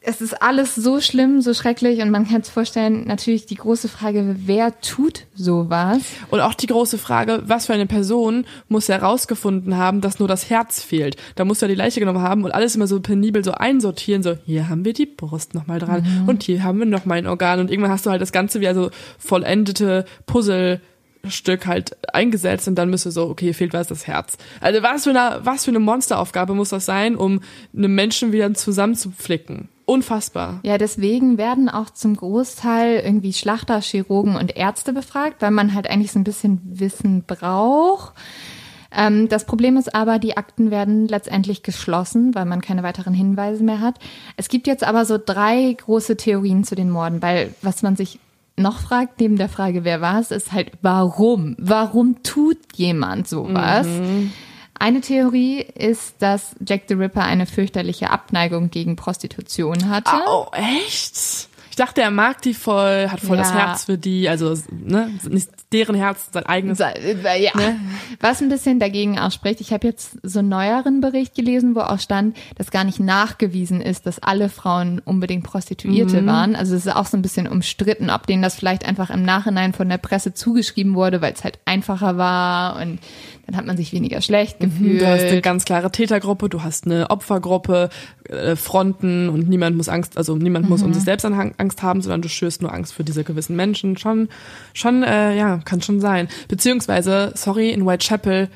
es ist alles so schlimm, so schrecklich und man kann sich vorstellen, natürlich die große Frage, wer tut sowas? Und auch die große Frage, was für eine Person muss herausgefunden haben, dass nur das Herz fehlt. Da muss er die Leiche genommen haben und alles immer so penibel so einsortieren, so hier haben wir die Brust nochmal dran und hier haben wir nochmal ein Organ und irgendwann hast du halt das Ganze wie also vollendete Puzzlestück halt eingesetzt und dann müsste so, okay, fehlt was, das Herz. Also was für eine, was für eine Monsteraufgabe muss das sein, um einen Menschen wieder zusammenzuflicken? Unfassbar. Ja, deswegen werden auch zum Großteil irgendwie Schlachter, Chirurgen und Ärzte befragt, weil man halt eigentlich so ein bisschen Wissen braucht. Ähm, das Problem ist aber, die Akten werden letztendlich geschlossen, weil man keine weiteren Hinweise mehr hat. Es gibt jetzt aber so drei große Theorien zu den Morden, weil was man sich noch fragt, neben der Frage, wer war es, ist halt, warum? Warum tut jemand sowas? Eine Theorie ist, dass Jack the Ripper eine fürchterliche Abneigung gegen Prostitution hatte. Oh, echt? Ich dachte, er mag die voll, hat voll das Ja. Herz für die, also ne, nicht deren Herz, sein eigenes. Äh, ja. Ne? Was ein bisschen dagegen ausspricht, ich habe jetzt so einen neueren Bericht gelesen, wo auch stand, dass gar nicht nachgewiesen ist, dass alle Frauen unbedingt Prostituierte waren. Also es ist auch so ein bisschen umstritten, ob denen das vielleicht einfach im Nachhinein von der Presse zugeschrieben wurde, weil es halt einfacher war und dann hat man sich weniger schlecht gefühlt. Du hast eine ganz klare Tätergruppe, du hast eine Opfergruppe, äh, Fronten und niemand muss Angst, also niemand muss um sich selbst an- Angst haben, sondern du schürst nur Angst für diese gewissen Menschen. Schon, schon, äh, ja, kann schon sein. Beziehungsweise, sorry, in Whitechapel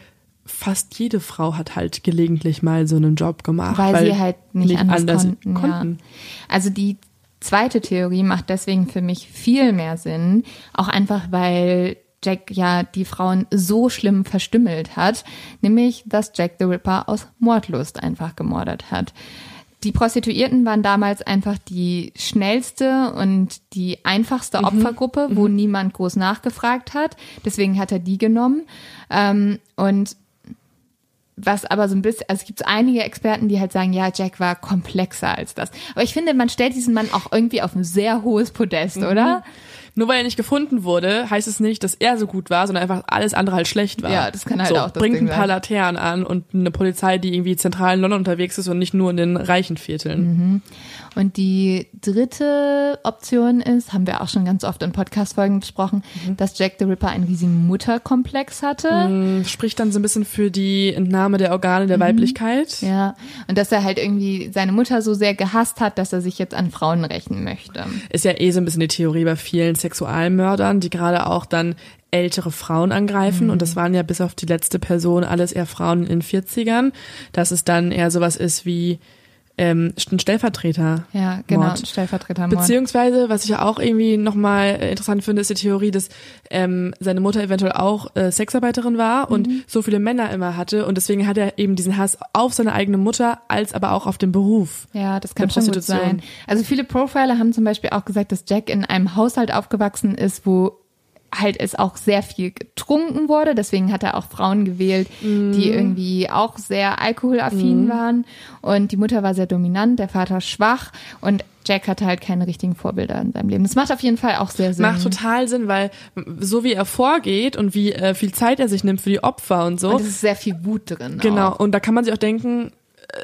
fast jede Frau hat halt gelegentlich mal so einen Job gemacht, weil, sie halt nicht, anders, anders konnten. konnten. Ja. Also die zweite Theorie macht deswegen für mich viel mehr Sinn, auch einfach weil Jack ja die Frauen so schlimm verstümmelt hat, nämlich dass Jack the Ripper aus Mordlust einfach gemordet hat. Die Prostituierten waren damals einfach die schnellste und die einfachste Opfergruppe, wo niemand groß nachgefragt hat. Deswegen hat er die genommen. Ähm, und was aber so ein bisschen, also es gibt einige Experten, die halt sagen, ja, Jack war komplexer als das. Aber ich finde, man stellt diesen Mann auch irgendwie auf ein sehr hohes Podest, Mhm. oder? Nur weil er nicht gefunden wurde, heißt es nicht, dass er so gut war, sondern einfach alles andere halt schlecht war. Ja, das kann halt so, auch das bringt Ding ein paar. Laternen an und eine Polizei, die irgendwie zentral in London unterwegs ist und nicht nur in den reichen Vierteln. Und die dritte Option ist, haben wir auch schon ganz oft in Podcast-Folgen besprochen, Mhm. dass Jack the Ripper einen riesigen Mutterkomplex hatte. Mhm. Spricht dann so ein bisschen für die Entnahme der Organe der Weiblichkeit. Mhm. Ja. Und dass er halt irgendwie seine Mutter so sehr gehasst hat, dass er sich jetzt an Frauen rächen möchte. Ist ja eh so ein bisschen die Theorie bei vielen Sexualmördern, die gerade auch dann ältere Frauen angreifen. Und das waren ja bis auf die letzte Person alles eher Frauen in den 40ern. Dass es dann eher sowas ist wie, ähm, ein Stellvertreter. Ja, genau, Mord. Stellvertretermord. Beziehungsweise, was ich ja auch irgendwie nochmal äh, interessant finde, ist die Theorie, dass ähm, seine Mutter eventuell auch äh, Sexarbeiterin war und Mhm. so viele Männer immer hatte und deswegen hat er eben diesen Hass auf seine eigene Mutter als aber auch auf den Beruf. Ja, das kann schon gut sein. Also viele Profiler haben zum Beispiel auch gesagt, dass Jack in einem Haushalt aufgewachsen ist, wo halt es auch sehr viel getrunken wurde. Deswegen hat er auch Frauen gewählt, die irgendwie auch sehr alkoholaffin waren. Und die Mutter war sehr dominant, der Vater schwach. Und Jack hatte halt keine richtigen Vorbilder in seinem Leben. Das macht auf jeden Fall auch sehr Sinn. Macht total Sinn, weil so wie er vorgeht und wie äh, viel Zeit er sich nimmt für die Opfer und so, und es ist sehr viel Wut drin. Genau, Auch. und da kann man sich auch denken,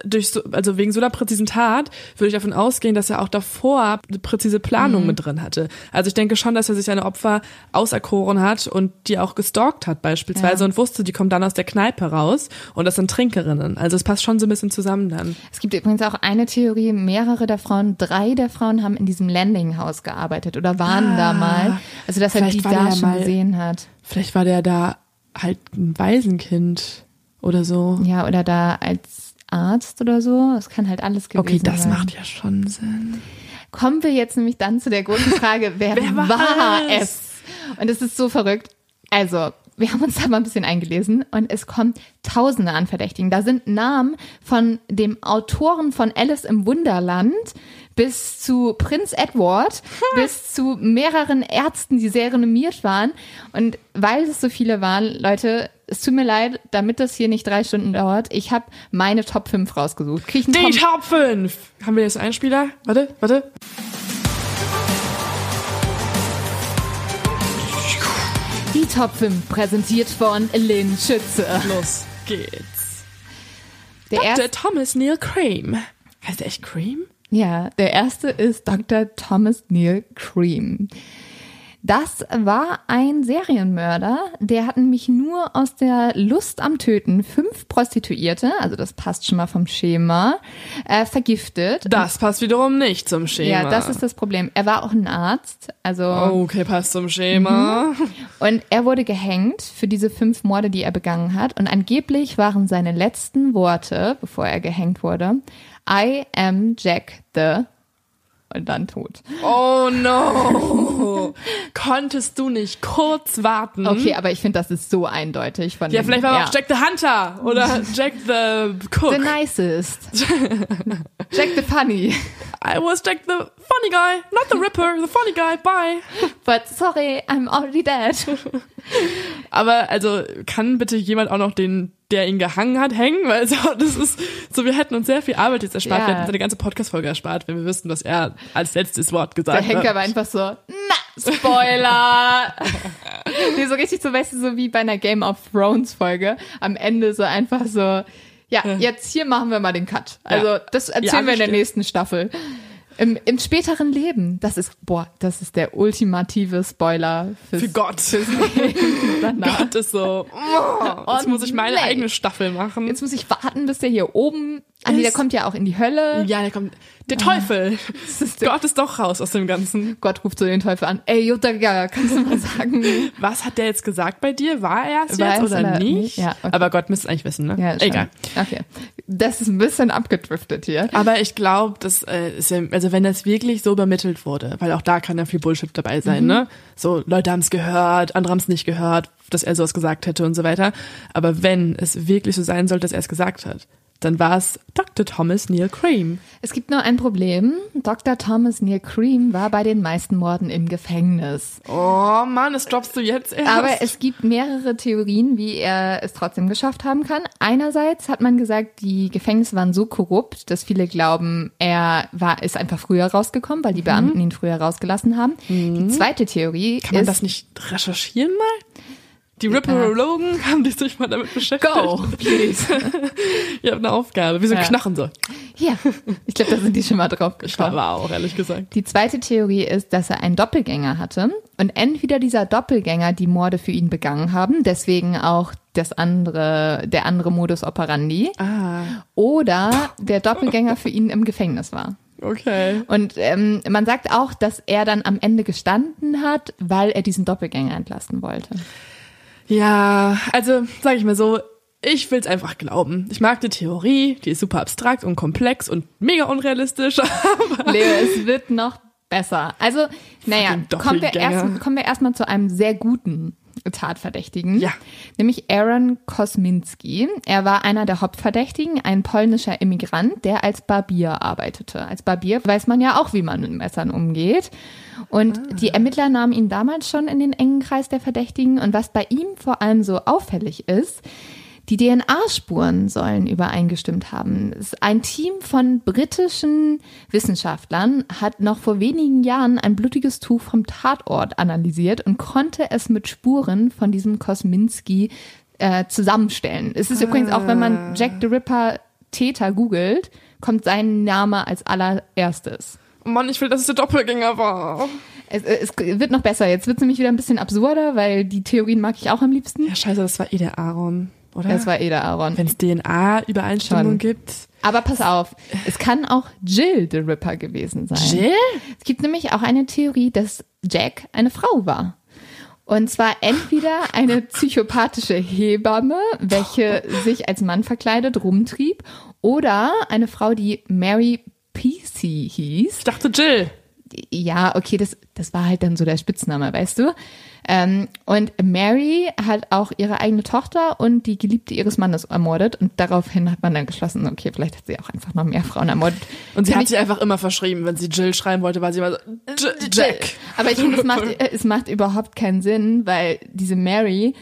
durch so, also wegen so einer präzisen Tat würde ich davon ausgehen, dass er auch davor eine präzise Planung mit drin hatte. Also ich denke schon, dass er sich seine Opfer auserkoren hat und die auch gestalkt hat beispielsweise Ja. und wusste, die kommen dann aus der Kneipe raus und das sind Trinkerinnen. Also es passt schon so ein bisschen zusammen dann. Es gibt übrigens auch eine Theorie, mehrere der Frauen, drei der Frauen haben in diesem Landing-Haus gearbeitet oder waren Ah, da mal. Also dass er die da schon mal- gesehen hat. Vielleicht war der da halt ein Waisenkind oder so. Ja, oder da als Arzt oder so. Das kann halt alles gewesen Okay, das sein. macht ja schon Sinn. Kommen wir jetzt nämlich dann zu der großen Frage, [LAUGHS] wer, Wer war es? es? Und es ist so verrückt. Also, wir haben uns da mal ein bisschen eingelesen und es kommen Tausende an Verdächtigen. Da sind Namen von dem Autoren von Alice im Wunderland bis zu Prinz Edward, [LAUGHS] bis zu mehreren Ärzten, die sehr renommiert waren. Und weil es so viele waren, Leute, es tut mir leid, damit das hier nicht drei Stunden dauert, ich habe meine Top 5 rausgesucht. Krieg ich einen Die Top Top 5! Haben wir jetzt einen Spieler? Warte, warte. Die Top 5 präsentiert von Lynn Schütze. Los geht's. Der Dr. erste, Thomas Neil Cream. Heißt der echt Cream? Ja, der erste ist Dr. Thomas Neil Cream. Das war ein Serienmörder, der hat nämlich nur aus der Lust am Töten fünf Prostituierte, also das passt schon mal vom Schema, äh, vergiftet. Das passt wiederum nicht zum Schema. ja, das ist das Problem. Er war auch ein Arzt, also Okay, passt zum Schema. Und er wurde gehängt für diese fünf Morde, die er begangen hat. Und angeblich waren seine letzten Worte, bevor er gehängt wurde, I am Jack the und dann tot. Oh no. Konntest du nicht kurz warten? Okay, aber ich finde, das ist so eindeutig von Ja, dem- vielleicht war er auch Jack the Hunter oder [LAUGHS] Jack the Cook. The nicest. [LAUGHS] Jack the funny. I was Jack the funny guy, not the Ripper, the funny guy, bye. But sorry, I'm already dead. [LAUGHS] Aber also kann bitte jemand auch noch den, der ihn gehangen hat, hängen? Weil so, das ist so, wir hätten uns sehr viel Arbeit jetzt erspart. Ja. Wir hätten uns eine ganze Podcast-Folge erspart, wenn wir wüssten, was er als letztes Wort Der gesagt Henker hat. war einfach so, na, Spoiler. [LAUGHS] nee, so richtig so, weißt du, so wie bei einer Game of Thrones Folge. Am Ende so einfach so, ja, jetzt hier machen wir mal den Cut. Also das erzählen Ja, wir in der stimmt. nächsten Staffel. Im, Im späteren Leben, das ist, boah, das ist der ultimative Spoiler fürs, Für Gott. fürs Leben [LAUGHS] danach. Gott ist so, oh, jetzt muss ich meine nee. eigene Staffel machen. Jetzt muss ich warten, bis der hier oben, ah nee, der kommt ja auch in die Hölle. ja, der kommt, der Teufel. [LAUGHS] Das ist der, Gott ist doch raus aus dem Ganzen. Gott ruft so den Teufel an. Ey, Jutta, ja, kannst du mal sagen, [LAUGHS] Was hat der jetzt gesagt bei dir? War er es War jetzt oder oder nicht? nicht? Ja, okay. Aber Gott müsste es eigentlich wissen, ne? Ja, schon. Egal. Okay. Das ist ein bisschen abgedriftet hier. Aber ich glaube, das äh, ist ja, also wenn das wirklich so übermittelt wurde, weil auch da kann ja viel Bullshit dabei sein, Mhm. ne? So, Leute haben es gehört, andere haben es nicht gehört, dass er sowas gesagt hätte und so weiter. Aber wenn es wirklich so sein sollte, dass er es gesagt hat, dann war es Dr. Thomas Neil Cream. Es gibt nur ein Problem. Dr. Thomas Neil Cream war bei den meisten Morden im Gefängnis. Oh Mann, das droppst du jetzt erst. Aber es gibt mehrere Theorien, wie er es trotzdem geschafft haben kann. Einerseits hat man gesagt, die Gefängnisse waren so korrupt, dass viele glauben, er war, ist einfach früher rausgekommen, weil die Beamten ihn früher rausgelassen haben. Die zweite Theorie Mhm. kann man ist, das nicht recherchieren mal? Die Ripperologen haben die sich mal damit beschäftigt. go, please. [LAUGHS] Ihr habt eine Aufgabe. Wie so Ja. Knochen so. Hier. Ich glaube, da sind die schon mal drauf Ich gekommen. war auch, ehrlich gesagt. Die zweite Theorie ist, dass er einen Doppelgänger hatte und entweder dieser Doppelgänger die Morde für ihn begangen haben, deswegen auch das andere, der andere Modus operandi, Ah, oder der Doppelgänger für ihn im Gefängnis war. okay. Und ähm, man sagt auch, dass er dann am Ende gestanden hat, weil er diesen Doppelgänger entlassen wollte. Ja, also sag ich mal so, ich will's einfach glauben. Ich mag die Theorie, die ist super abstrakt und komplex und mega unrealistisch. [LAUGHS] aber Leo, es wird noch besser. Also, naja, kommen wir, erst, kommen wir erstmal zu einem sehr guten Tatverdächtigen. Ja. Nämlich Aaron Kosminski. Er war einer der Hauptverdächtigen, ein polnischer Immigrant, der als Barbier arbeitete. Als Barbier weiß man ja auch, wie man mit Messern umgeht. Und die Ermittler nahmen ihn damals schon in den engen Kreis der Verdächtigen. Und was bei ihm vor allem so auffällig ist, die DNA-Spuren sollen übereingestimmt haben. Ein Team von britischen Wissenschaftlern hat noch vor wenigen Jahren ein blutiges Tuch vom Tatort analysiert und konnte es mit Spuren von diesem Kosminski äh, zusammenstellen. Es ist übrigens auch, wenn man Jack the Ripper Täter googelt, kommt sein Name als allererstes. Oh Mann, ich will, dass es der Doppelgänger war. Es, es wird noch besser. Jetzt wird es nämlich wieder ein bisschen absurder, weil die Theorien mag ich auch am liebsten. Ja, scheiße, das war eh der Aaron, oder? Das war eh der Aaron. Wenn es DNA-Übereinstimmung gibt. Aber pass auf, es kann auch Jill the Ripper gewesen sein. Jill? Es gibt nämlich auch eine Theorie, dass Jack eine Frau war. Und zwar entweder eine psychopathische Hebamme, welche [LAUGHS] sich als Mann verkleidet rumtrieb, oder eine Frau, die Mary Peasy hieß. Ich dachte Jill. Ja, okay, das, das war halt dann so der Spitzname, weißt du? Ähm, und Mary hat auch ihre eigene Tochter und die Geliebte ihres Mannes ermordet. Und daraufhin hat man dann geschlossen, okay, vielleicht hat sie auch einfach noch mehr Frauen ermordet. Und sie Finde hat sich einfach immer verschrieben. Wenn sie Jill schreiben wollte, war sie immer so, J Jack. Aber ich finde, es macht, [LAUGHS] es macht überhaupt keinen Sinn, weil diese Mary,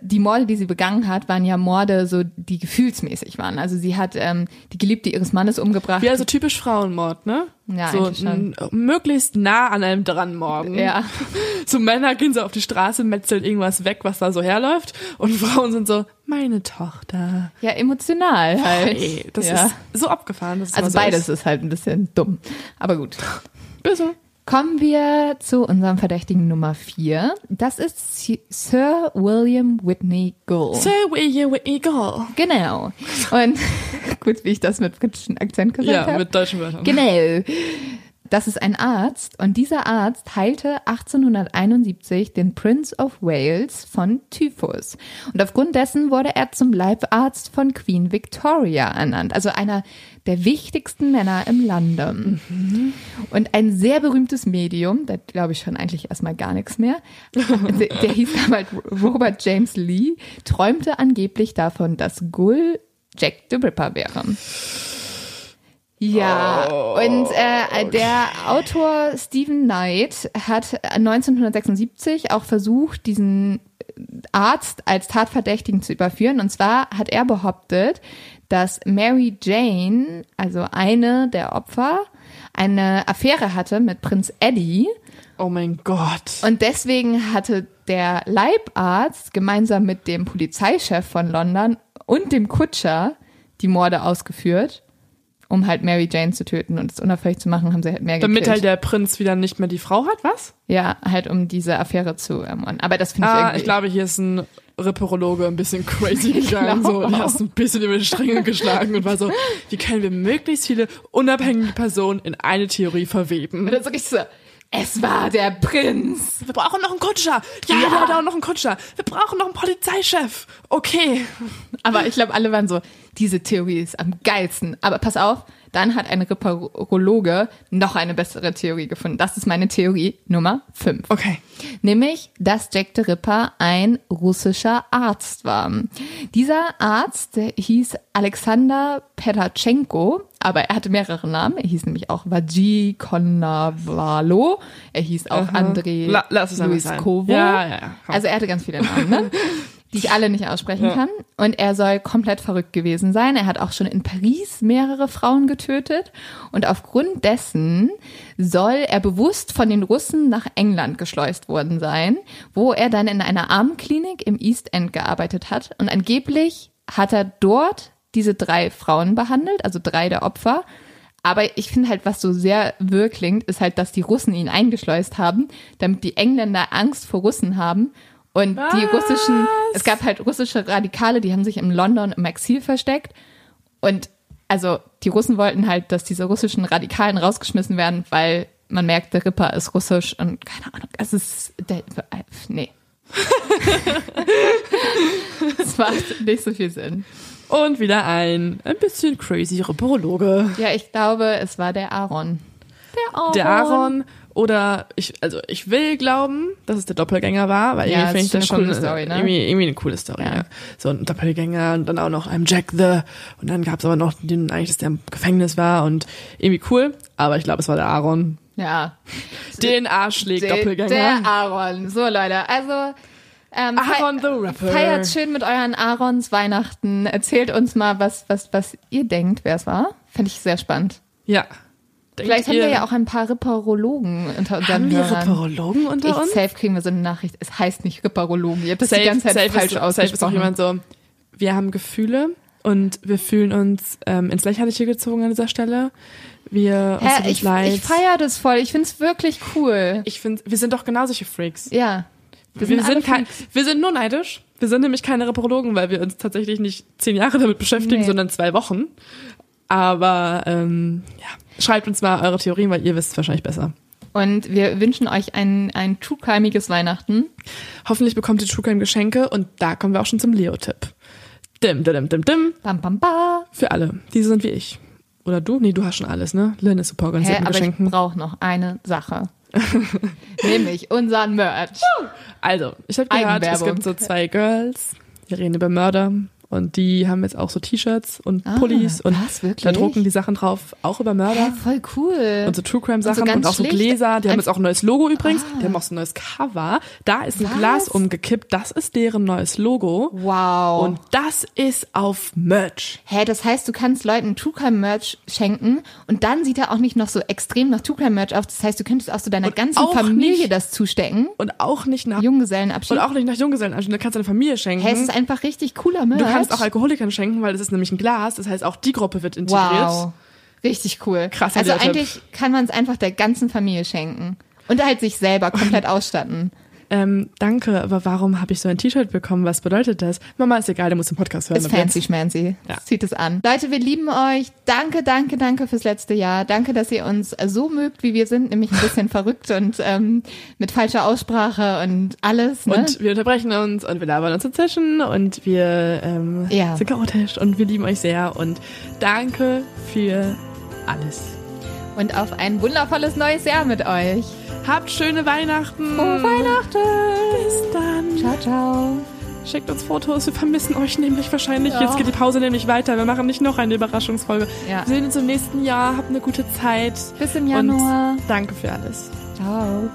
die Morde, die sie begangen hat, waren ja Morde, so die gefühlsmäßig waren. Also sie hat ähm, die Geliebte ihres Mannes umgebracht. Wie also typisch Frauenmord, ne? Ja, so möglichst nah an einem dran morgen. Ja. [LAUGHS] So Männer gehen so auf die Straße, metzeln irgendwas weg, was da so herläuft. Und [LAUGHS] Frauen sind so, meine Tochter. Ja, emotional halt. Ey, das ja. ist so abgefahren. Also so beides Ist. ist halt ein bisschen dumm. Aber gut. Bitte. Kommen wir zu unserem Verdächtigen Nummer vier. Das ist Si- Sir William Whitney Gould. So William Eagle. Genau. Und [LAUGHS] gut, wie ich das mit britischen Akzent gesagt Ja, habe. mit deutschen Wörtern. Genau. Das ist ein Arzt und dieser Arzt heilte 1871 den Prince of Wales von Typhus. Und aufgrund dessen wurde er zum Leibarzt von Queen Victoria ernannt, also einer der wichtigsten Männer im Lande. Und ein sehr berühmtes Medium, da glaube ich schon eigentlich erstmal gar nichts mehr, [LAUGHS] der, der hieß damals Robert James Lee, träumte angeblich davon, dass Gull Jack the Ripper wäre. Ja, und äh, der Autor Stephen Knight hat 1976 auch versucht, diesen Arzt als Tatverdächtigen zu überführen. Und zwar hat er behauptet, dass Mary Jane, also eine der Opfer, eine Affäre hatte mit Prinz Eddie. Oh mein Gott. Und deswegen hatte der Leibarzt gemeinsam mit dem Polizeichef von London und dem Kutscher die Morde ausgeführt, um halt Mary Jane zu töten und es unauffällig zu machen, haben sie halt mehr Damit gekillt. halt der Prinz wieder nicht mehr die Frau hat, was? ja, halt um diese Affäre zu ermorden. Aber das finde ich Ah, irgendwie... ich glaube, hier ist ein Ripperologe ein bisschen crazy [LAUGHS] gegangen. So, der hat ein bisschen über die Stränge geschlagen und war so, wie können wir möglichst viele unabhängige Personen in eine Theorie verweben? Und dann so richtig so, es war der Prinz. Wir brauchen noch einen Kutscher. Ja, Ja. wir haben noch einen Kutscher. Wir brauchen noch einen Polizeichef. Okay. Aber ich glaube, alle waren so, diese Theorie ist am geilsten. Aber pass auf, dann hat ein Ripperologe noch eine bessere Theorie gefunden. Das ist meine Theorie Nummer 5. Okay. Nämlich, dass Jack the Ripper ein russischer Arzt war. Dieser Arzt hieß Alexander Petachenko, aber er hatte mehrere Namen. Er hieß nämlich auch Vaji Konavalo. Er hieß auch Aha. Andrei La- sein. Luiskovo. Ja, ja, ja. Also er hatte ganz viele Namen, ne? [LAUGHS] die ich alle nicht aussprechen Ja. kann. Und er soll komplett verrückt gewesen sein. Er hat auch schon in Paris mehrere Frauen getötet. Und aufgrund dessen soll er bewusst von den Russen nach England geschleust worden sein, wo er dann in einer Armenklinik im East End gearbeitet hat. Und angeblich hat er dort diese drei Frauen behandelt, also drei der Opfer. Aber ich finde halt, was so sehr wirr klingt, ist halt, dass die Russen ihn eingeschleust haben, damit die Engländer Angst vor Russen haben. Und die Was? russischen, es gab halt russische Radikale, die haben sich im London im Exil versteckt. Und also die Russen wollten halt, dass diese russischen Radikalen rausgeschmissen werden, weil man merkt, der Ripper ist russisch und keine Ahnung, es ist, der, nee. [LAUGHS] das macht nicht so viel Sinn. Und wieder ein ein bisschen crazy Reporologe. Ja, ich glaube, es war der Aaron. Der Aaron. Der Aaron oder ich, also ich will glauben, dass es der Doppelgänger war, weil Ja, irgendwie finde ich das schon eine coole Story, ne? irgendwie, irgendwie eine coole Story. Ja. Ja. So ein Doppelgänger und dann auch noch einem Jack the und dann gab es aber noch den eigentlich, dass der im Gefängnis war und irgendwie cool. Aber ich glaube, es war der Aaron. Ja. Den Arschleg Der, Doppelgänger. der Aaron. So, Leute. Also, ähm, Aaron the Rapper. Feiert schön mit euren Aarons Weihnachten. Erzählt uns mal, was, was, was ihr denkt, wer es war. Fände ich sehr spannend. ja. Vielleicht haben wir ja auch ein paar Ripperologen unter unseren haben wir Hörern. Ripperologen unter Ich, uns? safe kriegen wir so eine Nachricht. Es heißt nicht Ripperologen. Ihr habt das die ganze Zeit safe falsch ist, safe ist auch ausgesprochen. jemand so, wir haben Gefühle und wir fühlen uns ähm, ins Lächerliche gezogen an dieser Stelle. Wir uns Hä, uns ich, leid. ich feiere das voll. Ich find's wirklich cool. Ich finde, wir sind doch genau solche Freaks. Ja. Wir, sind, alle kein, Freaks. wir sind nur neidisch. Wir sind nämlich keine Reporologen, weil wir uns tatsächlich nicht zehn Jahre damit beschäftigen, Nee. sondern zwei Wochen. Aber ähm, ja, schreibt uns mal eure Theorien, weil ihr wisst es wahrscheinlich besser. Und wir wünschen euch ein, ein true-keimiges Weihnachten. Hoffentlich bekommt ihr True Geschenke und da kommen wir auch schon zum Leo-Tipp. Dim, dim, dim, dim. Bam, bam, bam. Für alle. Diese sind wie ich. Oder du? Nee, du hast schon alles, ne? Lynn ist super organisiert Hä, mit aber ich Geschenken. brauche noch eine Sache. [LAUGHS] Nämlich unseren Merch. Also, ich habe gehört, es gibt so zwei Girls, die reden über Mörder und die haben jetzt auch so T-Shirts und Pullis und Ah, was, wirklich? da drucken die Sachen drauf, auch über Mörder. Hä, voll cool. Und so True Crime Sachen Und und, so ganz auch so. Gläser. Die haben jetzt auch ein neues Logo übrigens. Ah. Die haben auch so ein neues Cover. Da ist ein Was? Glas umgekippt. Das ist deren neues Logo. wow. Und das ist auf Merch. Hä, das heißt, du kannst Leuten True Crime Merch schenken und dann sieht er auch nicht noch so extrem nach True Crime Merch aus. Das heißt, du könntest auch so deiner Und ganzen Familie nicht- das zustecken. Und auch nicht nach Junggesellenabschied. und auch nicht nach Junggesellenabschied. Du kannst deine Familie schenken. Hä, es ist einfach richtig cooler Merch. Kannst auch Alkoholikern schenken, weil das ist nämlich ein Glas. Das heißt, auch die Gruppe wird integriert. Wow. Richtig cool. Krasser Also eigentlich kann man es einfach der ganzen Familie schenken. Und halt sich selber komplett [LAUGHS] ausstatten. Ähm, danke, aber warum habe ich so ein T-Shirt bekommen? Was bedeutet das? Mama ist egal, der muss den Podcast hören. Ist ab jetzt. fancy schmancy. Ja. Zieht es an. Leute, wir lieben euch. Danke, danke, danke fürs letzte Jahr. Danke, dass ihr uns so mögt, wie wir sind, nämlich ein bisschen [LAUGHS] verrückt und ähm, mit falscher Aussprache und alles. Ne? Und wir unterbrechen uns und wir labern uns dazwischen und wir ähm, Ja. sind chaotisch und wir lieben euch sehr und danke für alles. und auf ein wundervolles neues Jahr mit euch. Habt schöne Weihnachten. Frohe Weihnachten. Bis dann. Ciao, ciao. Schickt uns Fotos, wir vermissen euch nämlich wahrscheinlich. Ja. Jetzt geht die Pause nämlich weiter. Wir machen nicht noch eine Überraschungsfolge. Ja. Wir sehen uns im nächsten Jahr. Habt eine gute Zeit. Bis im Januar. Und danke für alles. Ciao.